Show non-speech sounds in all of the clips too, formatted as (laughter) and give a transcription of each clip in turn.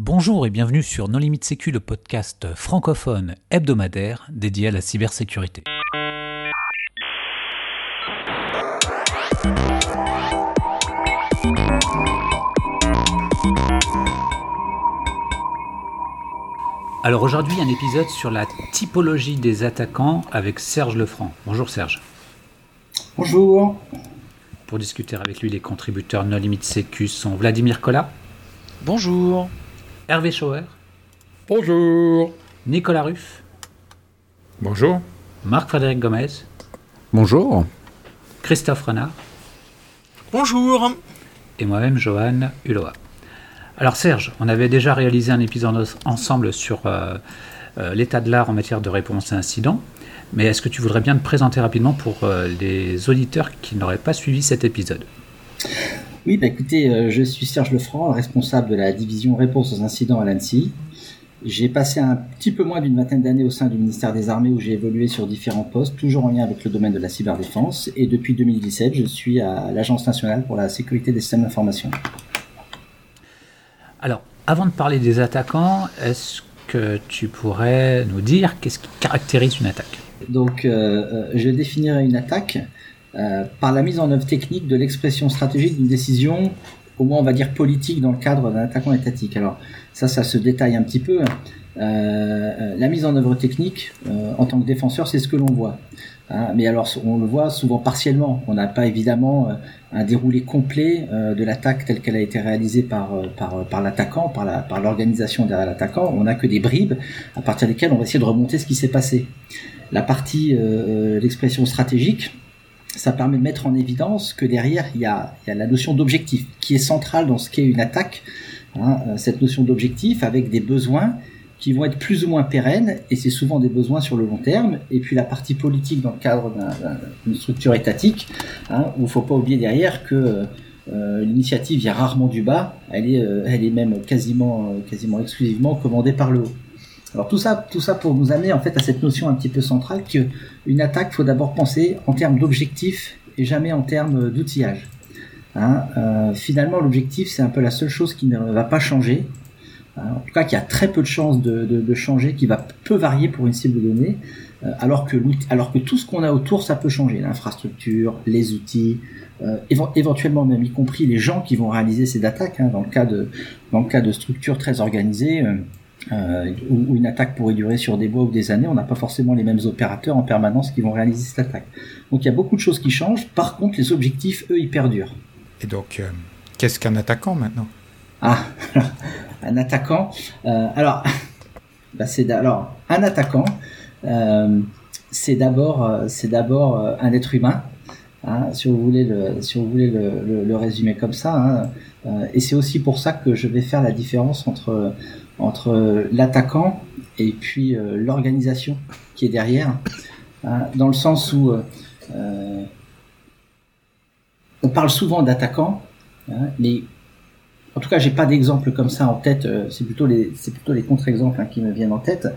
Bonjour et bienvenue sur Non Limite Sécu, le podcast francophone hebdomadaire dédié à la cybersécurité. Alors aujourd'hui, un épisode sur la typologie des attaquants avec Serge Lefranc. Bonjour Serge. Bonjour. Pour discuter avec lui, les contributeurs Non Limite Sécu sont Vladimir Collat. Bonjour. Hervé Schauer. Bonjour. Nicolas Ruff. Bonjour. Marc-Frédéric Gomez. Bonjour. Christophe Renard. Bonjour. Et moi-même, Johan Hulot. Alors Serge, on avait déjà réalisé un épisode ensemble sur euh, euh, l'état de l'art en matière de réponse à incidents. Mais est-ce que tu voudrais bien te présenter rapidement pour euh, les auditeurs qui n'auraient pas suivi cet épisode? Oui, bah écoutez, euh, je suis Serge Lefranc, responsable de la division réponse aux incidents à l'ANSI. J'ai passé un petit peu moins d'une vingtaine d'années au sein du ministère des Armées où j'ai évolué sur différents postes, toujours en lien avec le domaine de la cyberdéfense. Et depuis 2017, je suis à l'Agence nationale pour la sécurité des systèmes d'information. Alors, avant de parler des attaquants, est-ce que tu pourrais nous dire qu'est-ce qui caractérise une attaque? Donc, euh, je définirai une attaque euh, par la mise en œuvre technique de l'expression stratégique d'une décision, au moins on va dire politique, dans le cadre d'un attaquant étatique. Alors ça, ça se détaille un petit peu. Euh, la mise en œuvre technique, euh, en tant que défenseur, c'est ce que l'on voit. Hein, mais alors, on le voit souvent partiellement. On n'a pas évidemment un déroulé complet de l'attaque telle qu'elle a été réalisée par par, par l'attaquant, par la par l'organisation derrière l'attaquant. On n'a que des bribes à partir desquelles on va essayer de remonter ce qui s'est passé. La partie, l'expression stratégique, ça permet de mettre en évidence que derrière, il y a, il y a la notion d'objectif, qui est centrale dans ce qu'est une attaque. Hein, cette notion d'objectif avec des besoins qui vont être plus ou moins pérennes, et c'est souvent des besoins sur le long terme, et puis la partie politique dans le cadre d'une structure étatique, hein, où il faut pas oublier derrière que euh, l'initiative vient rarement du bas, elle est, euh, elle est même quasiment, quasiment exclusivement commandée par le haut. Alors tout ça, tout ça pour nous amener en fait à cette notion un petit peu centrale que une attaque, faut d'abord penser en termes d'objectif et jamais en termes d'outillage. Hein, euh, finalement, l'objectif c'est un peu la seule chose qui ne va pas changer. Hein, en tout cas, qui a très peu de chances de, changer, qui va peu varier pour une cible donnée, euh, alors que tout ce qu'on a autour, ça peut changer. L'infrastructure, les outils, euh, éventuellement même y compris les gens qui vont réaliser ces attaques. Hein, dans le cas de dans le cas de structures très organisées. Euh, où, une attaque pourrait durer sur des mois ou des années, on n'a pas forcément les mêmes opérateurs en permanence qui vont réaliser cette attaque. Donc il y a beaucoup de choses qui changent. Par contre, les objectifs, eux, ils perdurent. Et donc, euh, qu'est-ce qu'un attaquant maintenant? Ah, (laughs) un attaquant. Euh, alors, (laughs) bah c'est alors un attaquant. Euh, c'est d'abord, c'est d'abord un être humain. Hein, si vous voulez le, si vous voulez le, le, le résumer comme ça. Hein. Et c'est aussi pour ça que je vais faire la différence entre entre l'attaquant et puis euh, l'organisation qui est derrière, hein, dans le sens où euh, euh on parle souvent d'attaquant, hein, mais en tout cas, j'ai pas d'exemple comme ça en tête. Euh, c'est plutôt les, contre-exemples hein, qui me viennent en tête.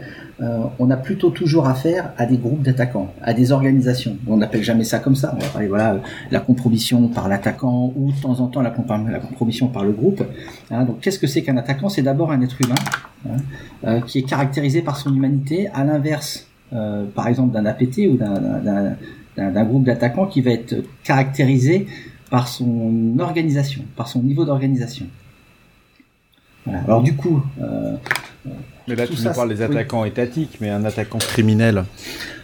Euh, on a plutôt toujours affaire à des groupes d'attaquants, à des organisations. On n'appelle jamais ça comme ça. Va parler voilà la compromission par l'attaquant ou de temps en temps la, compromission par le groupe. Hein, donc, qu'est-ce que c'est qu'un attaquant? C'est d'abord un être humain hein, euh, qui est caractérisé par son humanité, à l'inverse, euh, par exemple, d'un APT ou d'un groupe d'attaquants qui va être caractérisé par son organisation, par son niveau d'organisation. Alors du coup. Euh, mais là, tu nous parles des attaquants oui. étatiques, mais un attaquant criminel.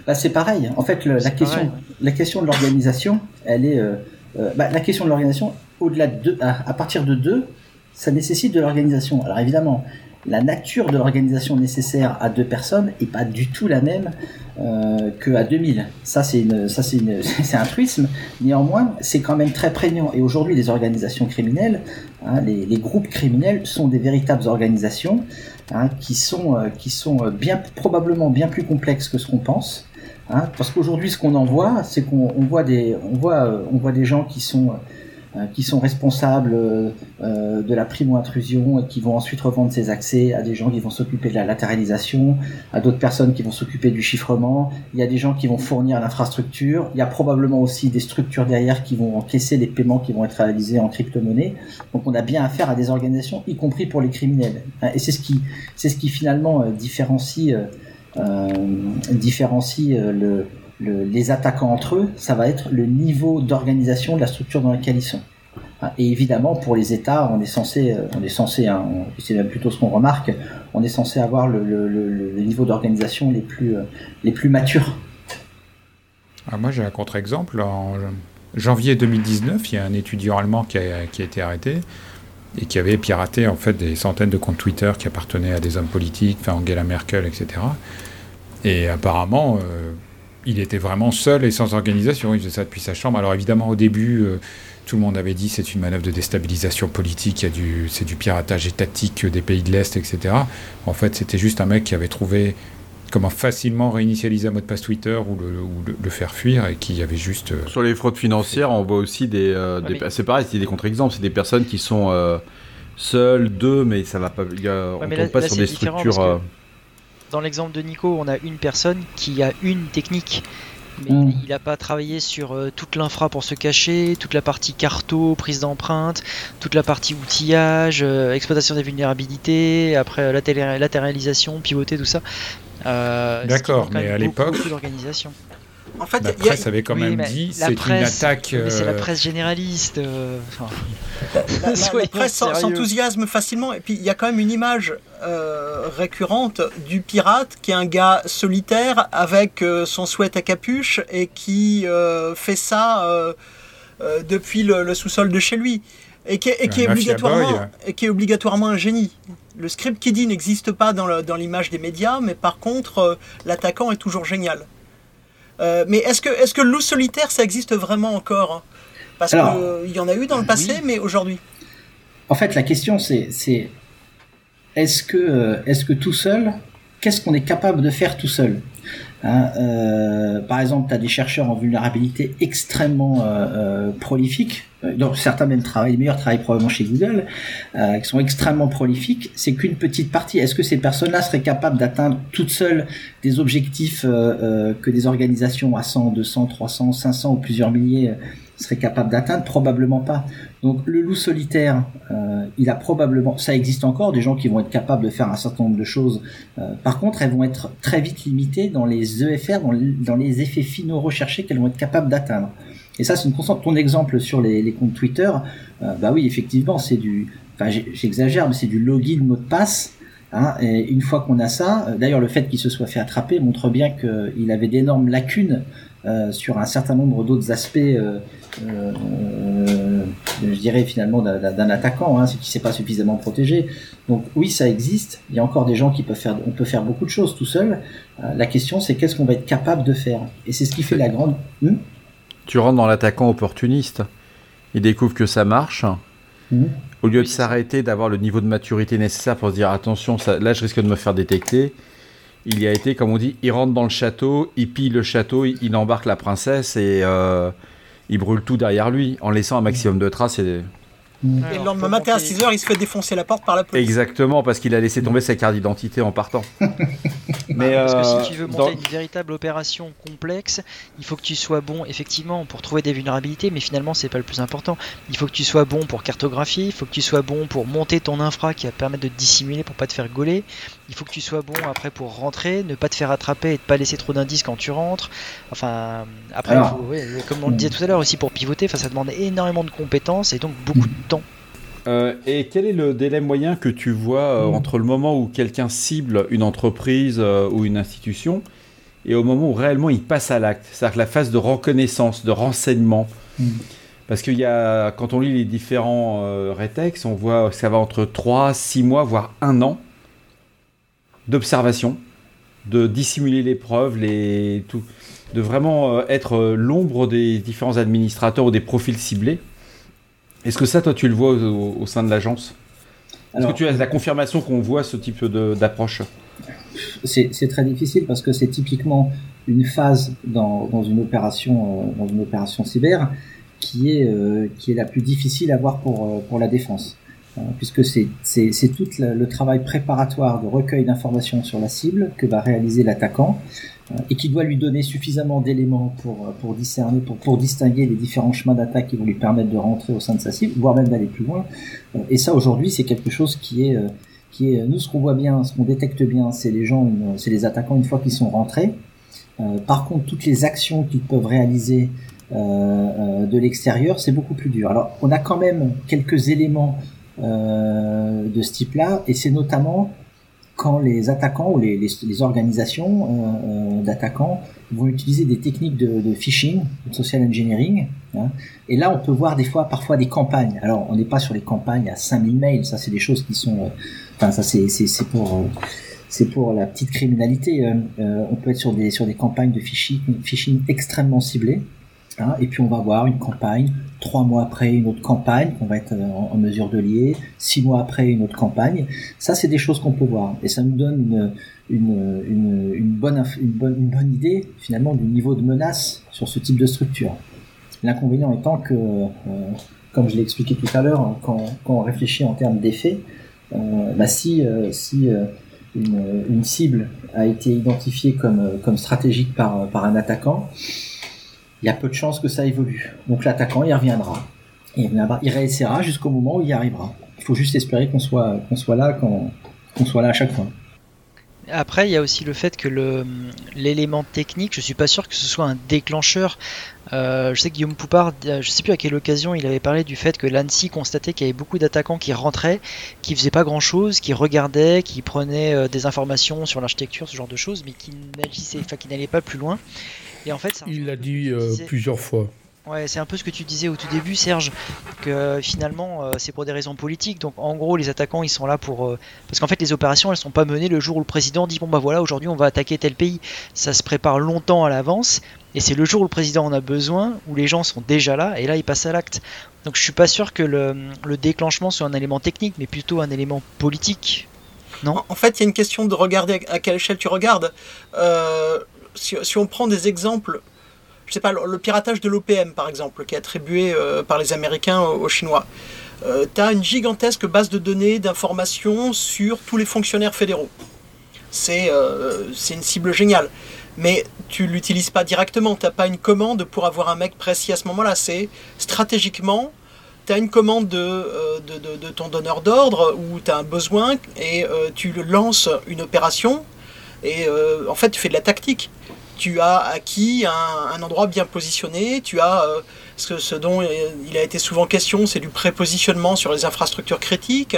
Bah, c'est pareil. En fait, le, la question, pareil. la question de l'organisation, elle est, euh, euh, bah, la question de l'organisation, au-delà de deux, à, à, partir de deux, ça nécessite de l'organisation. Alors évidemment, la nature de l'organisation nécessaire à deux personnes est pas du tout la même euh, que à 2000. Ça (laughs) c'est un truisme. Néanmoins, c'est quand même très prégnant. Et aujourd'hui, les organisations criminelles, hein, les, groupes criminels sont des véritables organisations hein, qui sont, euh, sont bien probablement bien plus complexes que ce qu'on pense. Hein, parce qu'aujourd'hui, ce qu'on en voit, c'est qu'on on voit des, gens qui sont euh, qui sont responsables euh, de la primo-intrusion et qui vont ensuite revendre ces accès à des gens qui vont s'occuper de la latéralisation, à d'autres personnes qui vont s'occuper du chiffrement. Il y a des gens qui vont fournir l'infrastructure. Il y a probablement aussi des structures derrière qui vont encaisser les paiements qui vont être réalisés en crypto-monnaie. Donc on a bien affaire à des organisations, y compris pour les criminels. Et c'est ce qui, c'est ce qui finalement différencie, euh, différencie le les attaquants entre eux, ça va être le niveau d'organisation de la structure dans laquelle ils sont. Ah, et évidemment, pour les États, on est censé, euh, on est censé, hein, c'est même plutôt ce qu'on remarque, on est censé avoir le, niveau d'organisation les plus, euh, les plus matures. Ah, moi, j'ai un contre-exemple. En janvier 2019, il y a un étudiant allemand qui a, qui a, été arrêté et qui avait piraté en fait des centaines de comptes Twitter qui appartenaient à des hommes politiques, enfin Angela Merkel, etc. Et apparemment, euh, il était vraiment seul et sans organisation. Il faisait ça depuis sa chambre. Alors évidemment, au début, euh, tout le monde avait dit c'est une manœuvre de déstabilisation politique, c'est du piratage étatique des pays de l'Est, etc. En fait, c'était juste un mec qui avait trouvé comment facilement réinitialiser un mot de passe Twitter ou le, faire fuir et qui avait juste... Euh, Sur les fraudes financières, on voit aussi des... Euh, c'est pareil, c'est des contre-exemples, c'est des personnes qui sont seules, deux, mais ça va pas... on ne tombe pas sur des structures dans l'exemple de Nico, on a une personne qui a une technique. Mais mm. il n'a pas travaillé sur euh, toute l'infra pour se cacher, toute la partie carto, prise d'empreinte, toute la partie outillage, euh, exploitation des vulnérabilités, après euh, latéralisation, pivoter, tout ça. D'accord, mais à l'époque, en fait, la presse avait quand même dit c'est une attaque. C'est la presse généraliste. Euh, la, (laughs) presse s'enthousiasme facilement. Et puis il y a quand même une image euh, récurrente du pirate qui est un gars solitaire avec euh, son sweat à capuche et qui fait ça depuis le, sous-sol de chez lui. Et qui, est, obligatoirement, et qui est obligatoirement un génie. Le script qui dit n'existe pas dans l'image des médias, mais par contre, l'attaquant est toujours génial. Euh, mais est-ce que, est que loup solitaire, ça existe vraiment encore hein? Parce qu'il y en a eu dans le passé, mais aujourd'hui. En fait, la question, c'est est-ce que, euh, est que tout seul, qu'est-ce qu'on est capable de faire tout seul? Hein, euh, Par exemple, tu as des chercheurs en vulnérabilité extrêmement prolifiques euh, donc certains même travaillent, les meilleurs travaillent probablement chez Google, euh, qui sont extrêmement prolifiques, c'est qu'une petite partie. Est-ce que ces personnes-là seraient capables d'atteindre toutes seules des objectifs euh, que des organisations à 100, 200, 300, 500 ou plusieurs milliers seraient capables d'atteindre Probablement pas. Donc le loup solitaire, il a probablement, ça existe encore, des gens qui vont être capables de faire un certain nombre de choses. par contre, elles vont être très vite limitées dans les EFR, dans les effets finaux recherchés qu'elles vont être capables d'atteindre. Et ça, c'est une constante. Ton exemple sur les, les comptes Twitter, euh, bah oui, effectivement, c'est du. Enfin, j'exagère, mais c'est du login mot de passe. Hein, et une fois qu'on a ça, euh, d'ailleurs, le fait qu'il se soit fait attraper montre bien qu'il avait d'énormes lacunes euh, sur un certain nombre d'autres aspects, euh, euh, je dirais finalement d'un attaquant, hein, c'est qu'il s'est pas suffisamment protégé. Donc oui, ça existe. Il y a encore des gens qui peuvent faire, on peut faire beaucoup de choses tout seul. la question, c'est qu'est-ce qu'on va être capable de faire? Et c'est ce qui fait la grande. Hmm? Tu rentres dans l'attaquant opportuniste. Il découvre que ça marche. Mmh. Au lieu de s'arrêter, d'avoir le niveau de maturité nécessaire pour se dire attention, là je risque de me faire détecter, il y a été, comme on dit, il rentre dans le château, il pille le château, il, embarque la princesse et euh, il brûle tout derrière lui en laissant un maximum de traces. Et... Et le lendemain matin à 6h, il se fait défoncer la porte par la police. Exactement, parce qu'il a laissé tomber sa carte d'identité en partant. (laughs) Mais parce que si euh, tu veux monter une véritable opération complexe, il faut que tu sois bon, effectivement, pour trouver des vulnérabilités, mais finalement, c'est pas le plus important. Il faut que tu sois bon pour cartographier, il faut que tu sois bon pour monter ton infra qui va permettre de te dissimuler pour pas te faire gauler. Il faut que tu sois bon après pour rentrer, ne pas te faire attraper et ne pas laisser trop d'indices quand tu rentres. Enfin, après, comme on le disait tout à l'heure aussi, pour pivoter, ça demande énormément de compétences et donc beaucoup de temps euh, et quel est le délai moyen que tu vois euh, hmm. entre le moment où quelqu'un cible une entreprise euh, ou une institution et au moment où réellement il passe à l'acte C'est-à-dire la phase de reconnaissance, de renseignement? Hmm. Parce qu'il y a, quand on lit les différents rétex, on voit que ça va entre 3, 6 mois, voire un an d'observation, de dissimuler les preuves, les, tout, de vraiment être l'ombre des différents administrateurs ou des profils ciblés. Est-ce que ça, toi, tu le vois au, sein de l'agence? Est-ce que tu as la confirmation qu'on voit ce type d'approche? C'est très difficile parce que c'est typiquement une phase dans, une opération, euh, dans une opération cyber qui est, qui est la plus difficile à voir pour, pour la défense. Puisque c'est, tout le travail préparatoire de recueil d'informations sur la cible que va réaliser l'attaquant et qui doit lui donner suffisamment d'éléments pour, pour discerner, pour, pour distinguer les différents chemins d'attaque qui vont lui permettre de rentrer au sein de sa cible, voire même d'aller plus loin. Et ça, aujourd'hui, c'est quelque chose qui est, qui est, nous, ce qu'on voit bien, ce qu'on détecte bien, c'est les gens, c'est les attaquants une fois qu'ils sont rentrés. Euh, par contre, toutes les actions qu'ils peuvent réaliser euh, euh, de l'extérieur, c'est beaucoup plus dur. Alors, on a quand même quelques éléments de ce type-là, et c'est notamment quand les attaquants ou les, organisations euh, d'attaquants vont utiliser des techniques de, phishing, de social engineering, hein, et là on peut voir des fois parfois des campagnes. Alors on n'est pas sur les campagnes à 5000 mails, ça c'est des choses qui sont, enfin ça c'est c'est pour c'est pour la petite criminalité. on peut être sur des sur des campagnes de phishing, phishing extrêmement ciblées. Hein, et puis on va voir une campagne, trois mois après une autre campagne qu'on va être euh, en, mesure de lier, six mois après une autre campagne. Ça, c'est des choses qu'on peut voir. Et ça nous donne une, bonne, idée finalement du niveau de menace sur ce type de structure. L'inconvénient étant que, euh, comme je l'ai expliqué tout à l'heure, hein, quand, on réfléchit en termes d'effets, euh, bah si, une, cible a été identifiée comme, stratégique par un attaquant, il y a peu de chances que ça évolue. Donc l'attaquant, il reviendra. Il, il réessayera jusqu'au moment où il y arrivera. Il faut juste espérer qu'on soit, qu'on soit là qu'on soit là à chaque fois. Après, il y a aussi le fait que l'élément technique, je suis pas sûr que ce soit un déclencheur. Euh, je sais que Guillaume Poupard, je sais plus à quelle occasion, il avait parlé du fait que l'ANSI constatait qu'il y avait beaucoup d'attaquants qui rentraient, qui faisaient pas grand chose, qui regardaient, qui prenaient euh, des informations sur l'architecture, ce genre de choses, mais qui n'agissaient, enfin, qui n'allaient pas plus loin. Et en fait, il l'a dit euh, plusieurs fois. Ouais, c'est un peu ce que tu disais au tout début, Serge, que finalement euh, c'est pour des raisons politiques. Donc en gros, les attaquants ils sont là pour. Euh, parce qu'en fait, les opérations elles sont pas menées le jour où le président dit bon bah voilà, aujourd'hui on va attaquer tel pays. Ça se prépare longtemps à l'avance, et c'est le jour où le président en a besoin, où les gens sont déjà là, et là ils passent à l'acte. Donc je suis pas sûr que le, le déclenchement soit un élément technique, mais plutôt un élément politique. Non? En fait, il y a une question de regarder à quelle échelle tu regardes. Euh, si, on prend des exemples, je sais pas, le, piratage de l'OPM par exemple, qui est attribué euh, par les Américains aux, Chinois. Euh, tu as une gigantesque base de données, d'informations sur tous les fonctionnaires fédéraux. C'est euh, une cible géniale. Mais tu l'utilises pas directement, tu n'as pas une commande pour avoir un mec précis à ce moment-là. C'est stratégiquement, tu as une commande de, de, de, ton donneur d'ordre où tu as un besoin et tu lances une opération et en fait tu fais de la tactique tu as acquis un, endroit bien positionné, tu as euh, ce, dont il a été souvent question, c'est du prépositionnement sur les infrastructures critiques,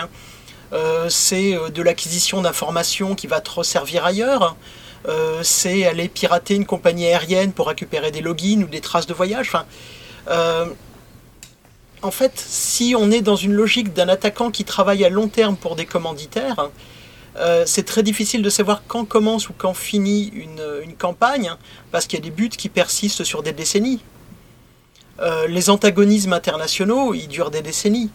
euh, c'est euh, de l'acquisition d'informations qui va te resservir ailleurs, c'est aller pirater une compagnie aérienne pour récupérer des logins ou des traces de voyage. En fait, si on est dans une logique d'un attaquant qui travaille à long terme pour des commanditaires, euh, c'est très difficile de savoir quand commence ou quand finit une, campagne, parce qu'il y a des buts qui persistent sur des décennies. Euh, les antagonismes internationaux, ils durent des décennies.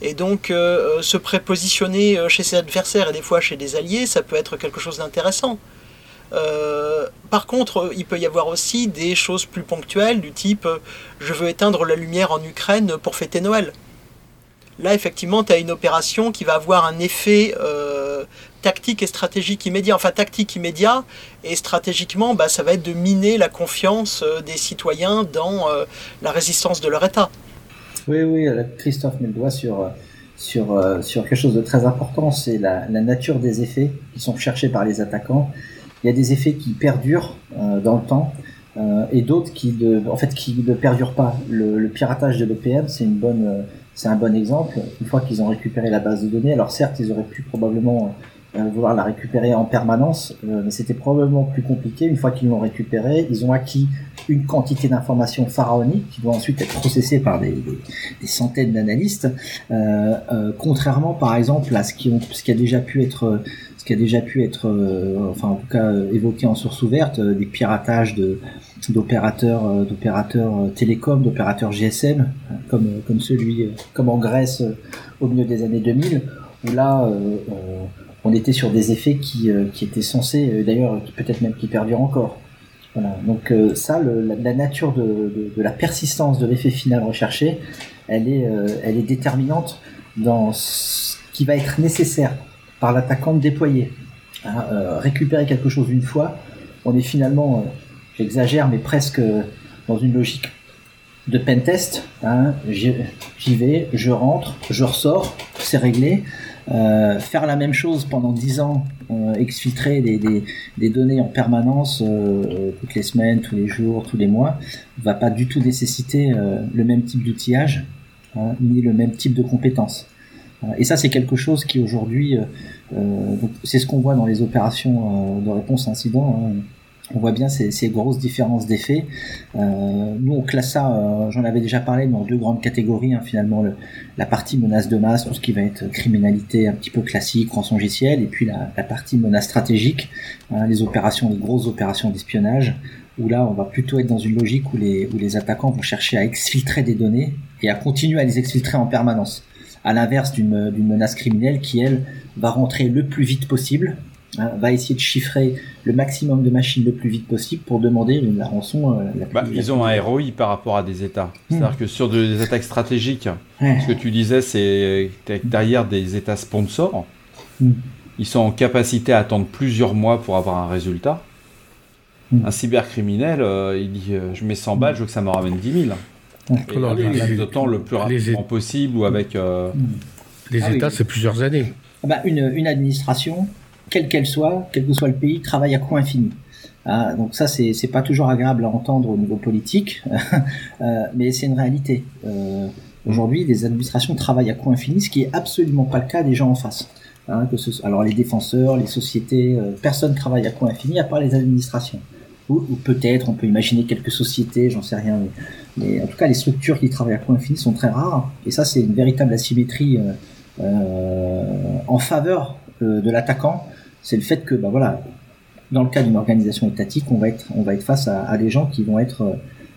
Et donc, euh, se prépositionner chez ses adversaires et des fois chez des alliés, ça peut être quelque chose d'intéressant. par contre, il peut y avoir aussi des choses plus ponctuelles du type je veux éteindre la lumière en Ukraine pour fêter Noël. Là, effectivement, tu as une opération qui va avoir un effet tactique et stratégique immédiat, enfin tactique immédiat, et stratégiquement, bah, ça va être de miner la confiance euh, des citoyens dans euh, la résistance de leur État. Oui, oui, Christophe met le doigt sur, sur, euh, sur quelque chose de très important, c'est la, nature des effets qui sont cherchés par les attaquants. Il y a des effets qui perdurent dans le temps, et d'autres qui, en fait, qui ne perdurent pas. Le, piratage de l'OPM, c'est une bonne, c'est un bon exemple. Une fois qu'ils ont récupéré la base de données, alors certes, ils auraient pu probablement euh, vouloir la récupérer en permanence, euh, mais c'était probablement plus compliqué. Une fois qu'ils l'ont récupérée, ils ont acquis une quantité d'informations pharaoniques qui doit ensuite être processée par des, des, centaines d'analystes. Euh, euh, contrairement, par exemple, à ce qui, ont, ce qui a déjà pu être, ce qui a déjà pu être, enfin en tout cas évoqué en source ouverte, des piratages de d'opérateurs d'opérateurs télécoms, d'opérateurs GSM, comme comme celui, comme en Grèce au milieu des années 2000, où là on était sur des effets qui, euh, étaient censés, euh, d'ailleurs peut-être même qui perdurent encore. Voilà. Donc ça, la, nature de, la persistance de l'effet final recherché, elle est, elle est déterminante dans ce qui va être nécessaire par l'attaquant de déployer. Hein, récupérer quelque chose une fois, on est finalement, j'exagère, mais presque dans une logique de pentest. Hein, J'y vais, je rentre, je ressors, c'est réglé. Euh, faire la même chose pendant 10 ans, euh, exfiltrer des, des, des, données en permanence euh, toutes les semaines, tous les jours, tous les mois, va pas du tout nécessiter euh, le même type d'outillage hein, ni le même type de compétences. Euh, et ça, c'est quelque chose qui aujourd'hui, c'est ce qu'on voit dans les opérations de réponse à incident. Hein, on voit bien ces, grosses différences d'effets. Euh, nous, on classe ça, euh, j'en avais déjà parlé, dans deux grandes catégories. Hein, finalement, le, la partie menace de masse, tout ce qui va être criminalité un petit peu classique, rançongiciel, et puis la, partie menace stratégique, hein, les opérations, les grosses opérations d'espionnage, où là, on va plutôt être dans une logique où les, attaquants vont chercher à exfiltrer des données et à continuer à les exfiltrer en permanence. À l'inverse d'une menace criminelle qui, elle, va rentrer le plus vite possible va essayer de chiffrer le maximum de machines le plus vite possible pour demander la rançon. Euh, la bah, ils ont un ROI par rapport à des États. Hmm. C'est-à-dire que sur des attaques stratégiques, ce que tu disais, c'est derrière des États sponsors, hmm. ils sont en capacité à attendre plusieurs mois pour avoir un résultat. Hmm. Un cybercriminel, euh, il dit euh, je mets 100 balles, je veux que ça me ramène 10 000. Et d'autant le plus rapidement possible ou avec. Les ah États, c'est plusieurs années. Ah bah, une, une administration, quelle qu'elle soit, quel que soit le pays, travaille à coût infini. Ah, donc ça, c'est, pas toujours agréable à entendre au niveau politique, (laughs) euh, mais c'est une réalité. Euh, aujourd'hui, les administrations travaillent à coût infini, ce qui est absolument pas le cas des gens en face. Hein, alors les défenseurs, les sociétés, euh, personne travaille à coût infini à part les administrations. Ou, peut-être, on peut imaginer quelques sociétés, j'en sais rien, mais, en tout cas, les structures qui travaillent à coût infini sont très rares. Et ça, c'est une véritable asymétrie en faveur de l'attaquant c'est le fait que, bah voilà, dans le cas d'une organisation étatique, on va être, face à, des gens qui vont être euh,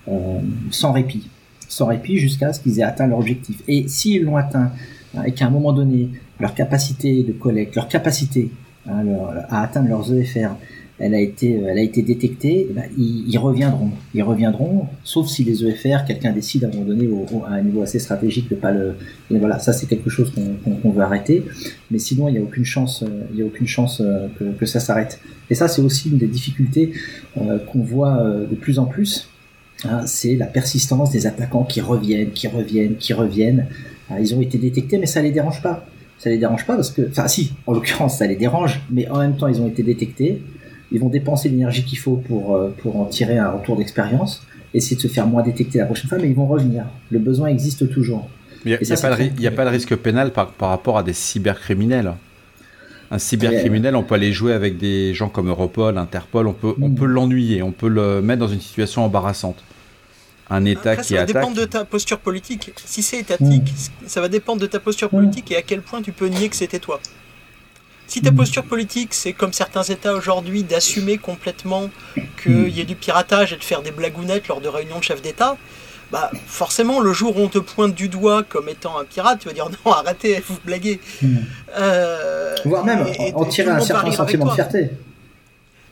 euh, sans répit, sans répit jusqu'à ce qu'ils aient atteint leur objectif. Et s'ils l'ont atteint hein, et qu'à un moment donné, leur capacité de collecte, leur capacité hein, à atteindre leurs EFR elle a été, euh, elle a été détectée, eh ben, ils, reviendront. Ils reviendront, sauf si les EFR, quelqu'un décide à un moment donné, au, à un niveau assez stratégique, de pas le. Et voilà, ça c'est quelque chose qu'on veut arrêter. Mais sinon, il n'y a aucune chance, euh, il y a aucune chance euh, que, ça s'arrête. Et ça, c'est aussi une des difficultés qu'on voit de plus en plus. Hein, c'est la persistance des attaquants qui reviennent, qui reviennent, qui reviennent. ils ont été détectés, mais ça les dérange pas. Ça les dérange pas parce que, enfin, si, en l'occurrence, ça les dérange, mais en même temps, ils ont été détectés ils vont dépenser l'énergie qu'il faut pour, euh, pour en tirer un retour d'expérience, essayer de se faire moins détecter la prochaine fois, mais ils vont revenir. Le besoin existe toujours. Il n'y a, pas de risque pénal par, par rapport à des cybercriminels. Un cybercriminel, on peut aller jouer avec des gens comme Europol, Interpol, on peut, on hmm. peut l'ennuyer, on peut le mettre dans une situation embarrassante. Un État qui attaque. Ça va dépendre de ta posture politique. Si c'est étatique, hmm. ça va dépendre de ta posture politique et à quel point tu peux nier que c'était toi. Si ta posture politique, c'est comme certains États aujourd'hui, d'assumer complètement qu'il y ait du piratage et de faire des blagounettes lors de réunions de chefs d'État, bah forcément, le jour où on te pointe du doigt comme étant un pirate, tu vas dire (laughs) non, arrêtez, vous blaguez. Hmm. Euh, Voire même en tirer un certain sentiment de fierté.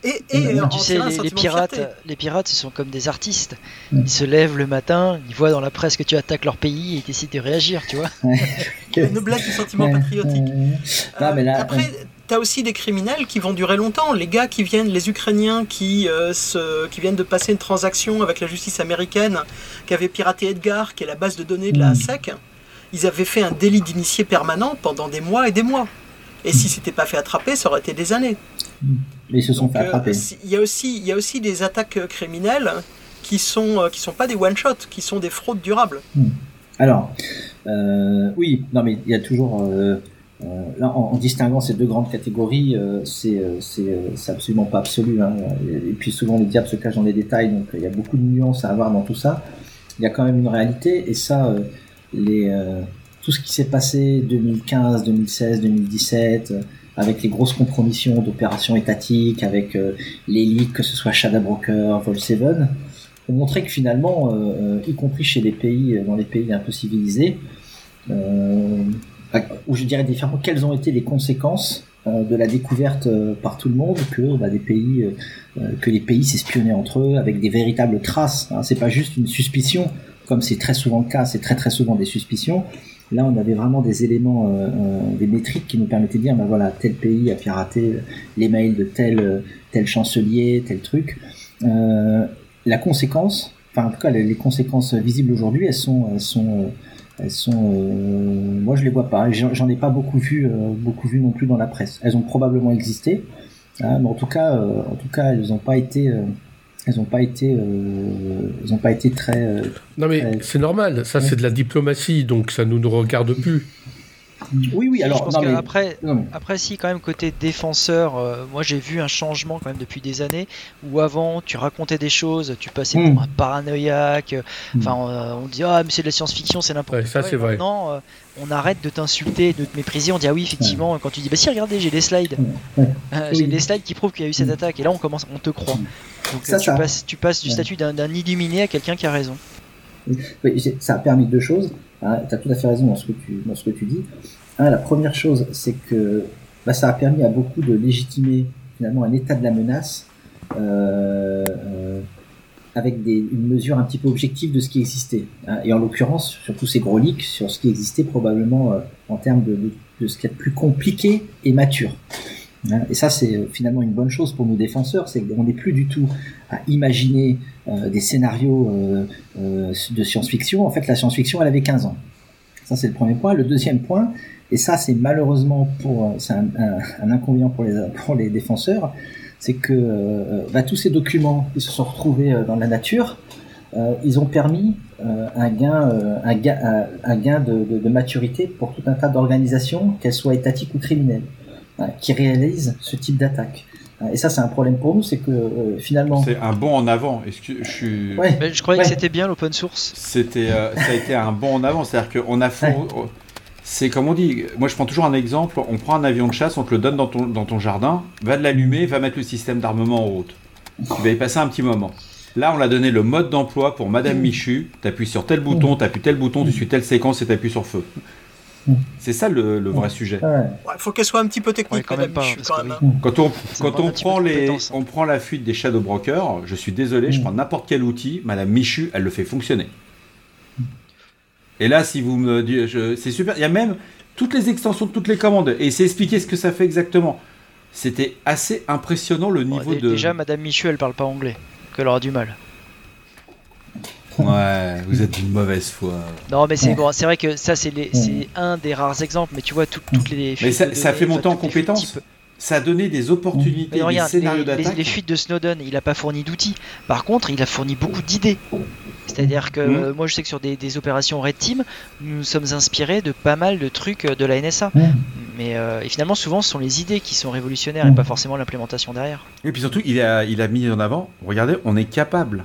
Et, tu sais, les, pirates, les pirates, ce sont comme des artistes. Ils se lèvent le matin, ils voient dans la presse que tu attaques leur pays et ils décident de réagir, tu vois. Une blague du sentiment patriotique. Euh, après, tu as aussi des criminels qui vont durer longtemps. Les gars qui viennent, les Ukrainiens qui, euh, qui viennent de passer une transaction avec la justice américaine, qui avait piraté Edgar, qui est la base de données de la mm. SEC, ils avaient fait un délit d'initié permanent pendant des mois et des mois. Et si c'était pas fait attraper, ça aurait été des années. Mais ils se sont fait euh, attraper. Il y, a aussi, il y a aussi des attaques criminelles qui sont, euh, qui sont pas des one-shot, qui sont des fraudes durables. Hmm. Alors, euh, oui, non mais il y a toujours... là, en, distinguant ces deux grandes catégories, c'est absolument pas absolu. Hein. Et, puis souvent les diables se cachent dans les détails, donc il y a beaucoup de nuances à avoir dans tout ça. Il y a quand même une réalité, et ça, tout ce qui s'est passé 2015, 2016, 2017, avec les grosses compromissions d'opérations étatiques, avec euh, ligues, que ce soit Shadow Broker, Vol 7, ont montré que finalement, euh, euh, y compris chez les pays, dans les pays un peu civilisés, où je dirais différemment, quelles ont été les conséquences de la découverte par tout le monde que bah, des pays, que les pays s'espionnaient entre eux avec des véritables traces. Hein. C'est pas juste une suspicion, comme c'est très souvent le cas, c'est très très souvent des suspicions. Là, on avait vraiment des éléments, euh, euh, des métriques qui nous permettaient de dire, ben voilà, tel pays a piraté les mails de tel, tel chancelier, tel truc. Euh, la conséquence, enfin en tout cas les, conséquences visibles aujourd'hui, elles sont, elles sont, moi je les vois pas. J'en ai pas beaucoup vu, beaucoup vu non plus dans la presse. Elles ont probablement existé, hein, mais en tout cas, en tout cas, elles n'ont pas été elles n'ont pas été, euh, elles ont pas été très. Euh, non mais c'est normal, ça c'est de la diplomatie, donc ça nous ne regarde plus. Oui, oui, alors. Je pense qu'après, après, si, quand même, côté défenseur, euh, moi j'ai vu un changement quand même depuis des années où avant tu racontais des choses, tu passais pour hmm. un paranoïaque, hmm. enfin, on, dit ah, mais c'est de la science-fiction, c'est n'importe ouais, quoi. Ça, c'est vrai. Maintenant, on arrête de t'insulter, de te mépriser, on dit ah oui, effectivement, quand tu dis bah si, regardez, j'ai des slides, j'ai des slides qui prouvent qu'il y a eu cette attaque, et là on commence, on te croit. Donc ça, tu, Passes, tu passes du statut d'un illuminé à quelqu'un qui a raison. Oui, ça a permis deux choses. Hein, tu as tout à fait raison dans ce que tu, dis. la première chose, c'est que bah, ça a permis à beaucoup de légitimer finalement un état de la menace euh, euh, avec une mesure un petit peu objective de ce qui existait. Hein. et en l'occurrence, sur tous ces gros leaks, sur ce qui existait probablement euh, en termes de, de, de, ce qui est plus compliqué et mature. Hein, et ça, c'est euh, finalement une bonne chose pour nos défenseurs, c'est qu'on n'est plus du tout à imaginer euh, des scénarios euh, de science-fiction. En fait, la science-fiction, elle avait 15 ans. Ça, c'est le premier point. Le deuxième point, et ça, c'est malheureusement pour, c'est un, inconvénient pour les, pour les défenseurs, c'est que bah, tous ces documents qui se sont retrouvés dans la nature, ils ont permis un gain, un gain, un gain de, de, de maturité pour tout un tas d'organisations, qu'elles soient étatiques ou criminelles qui réalisent ce type d'attaque. Et ça, c'est un problème pour nous, c'est que euh, finalement. C'est un bond en avant. Que je suis. je croyais que c'était bien l'open source. C'était, euh, ça a été un bond en avant, c'est-à-dire qu'on a. C'est comme on dit. Moi, je prends toujours un exemple. On prend un avion de chasse, on te le donne dans ton, dans ton jardin, va de l'allumer, va mettre le système d'armement en route. Tu vas y passer un petit moment. Là, on l'a donné le mode d'emploi pour Madame Michu. Tu appuies sur tel bouton, tu appuies tel bouton, tu suis telle séquence et tu appuies sur feu. C'est ça le, vrai sujet. Il faut qu'elle soit un petit peu technique quand, même, Quand on, quand on prend, les, hein. on prend la fuite des Shadow Brokers, je suis désolé, je mm. prends n'importe quel outil, Madame Michu, elle le fait fonctionner. Et là, si vous me dites, c'est super. Il y a même toutes les extensions de toutes les commandes et c'est expliquer ce que ça fait exactement. C'était assez impressionnant le niveau de. Déjà, Madame Michu, elle parle pas anglais, qu'elle aura du mal. Ouais, vous êtes d'une mauvaise foi. Non, mais c'est bon, c'est vrai que ça, c'est un des rares exemples, mais tu vois, toutes les. Mais ça, fait monter en compétence. Ça a donné des opportunités, des scénarios d'attaque. Les, fuites de Snowden, il n'a pas fourni d'outils. Par contre, il a fourni beaucoup d'idées. C'est-à-dire que mmh. moi, je sais que sur des, opérations Red Team, nous sommes inspirés de pas mal de trucs de la NSA. Mmh. Mais euh, et finalement, souvent, ce sont les idées qui sont révolutionnaires et pas forcément l'implémentation derrière. Et puis surtout, il a, il a mis en avant, regardez, on est capable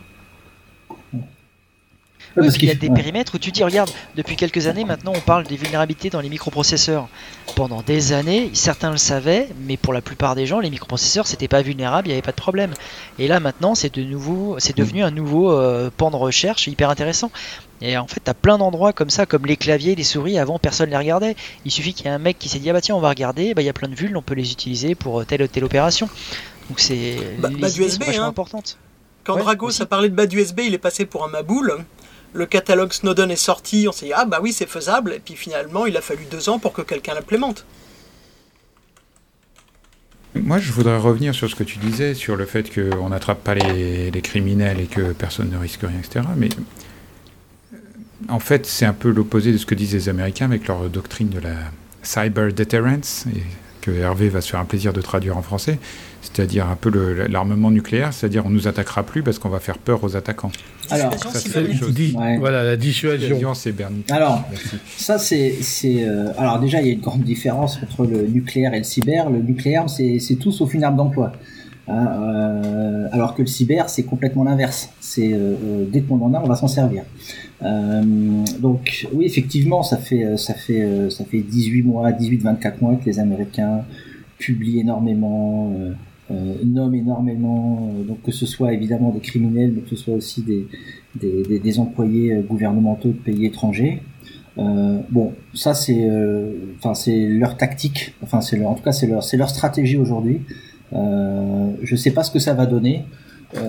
parce qu'il y a des périmètres où tu dis, regarde, depuis quelques années maintenant, on parle des vulnérabilités dans les microprocesseurs. Pendant des années, certains le savaient, mais pour la plupart des gens, les microprocesseurs, c'était pas vulnérable, il n'y avait pas de problème. Et là, maintenant, c'est de nouveau, c'est devenu un nouveau euh, pan de recherche hyper intéressant. Et en fait, tu as plein d'endroits comme ça, comme les claviers, les souris, avant personne les regardait. Il suffit qu'il y ait un mec qui s'est dit, ah bah tiens, on va regarder, bah, il y a plein de vulnes, on peut les utiliser pour telle ou telle opération. Donc c'est bah, USB, vachement hein. importante. Quand Dragos a parlé de bas USB, il est passé pour un maboule le catalogue Snowden est sorti, on s'est dit ah bah oui c'est faisable, et puis finalement il a fallu deux ans pour que quelqu'un l'implémente. Moi je voudrais revenir sur ce que tu disais, sur le fait qu'on n'attrape pas les, criminels et que personne ne risque rien, etc. Mais euh, en fait c'est un peu l'opposé de ce que disent les Américains avec leur doctrine de la cyber deterrence, et que Hervé va se faire un plaisir de traduire en français, c'est-à-dire un peu l'armement nucléaire, c'est-à-dire on nous attaquera plus parce qu'on va faire peur aux attaquants. Alors, ça, voilà la dissuasion. c'est Bernie. Alors, ça c'est, euh, alors déjà il y a une grande différence entre le nucléaire et le cyber. Le nucléaire c'est tout sauf une arme d'emploi. Hein, euh, alors que le cyber c'est complètement l'inverse. C'est euh, dès qu'on en a, on va s'en servir. donc oui, effectivement, ça fait ça fait ça fait 18 mois, 18-24 mois que les Américains publient énormément, euh, nomment énormément, euh, donc que ce soit évidemment des criminels, mais que ce soit aussi des, des, des, employés euh, gouvernementaux de pays étrangers. bon, ça c'est, enfin c'est leur tactique, enfin c'est en tout cas c'est leur, c'est leur stratégie aujourd'hui. je sais pas ce que ça va donner.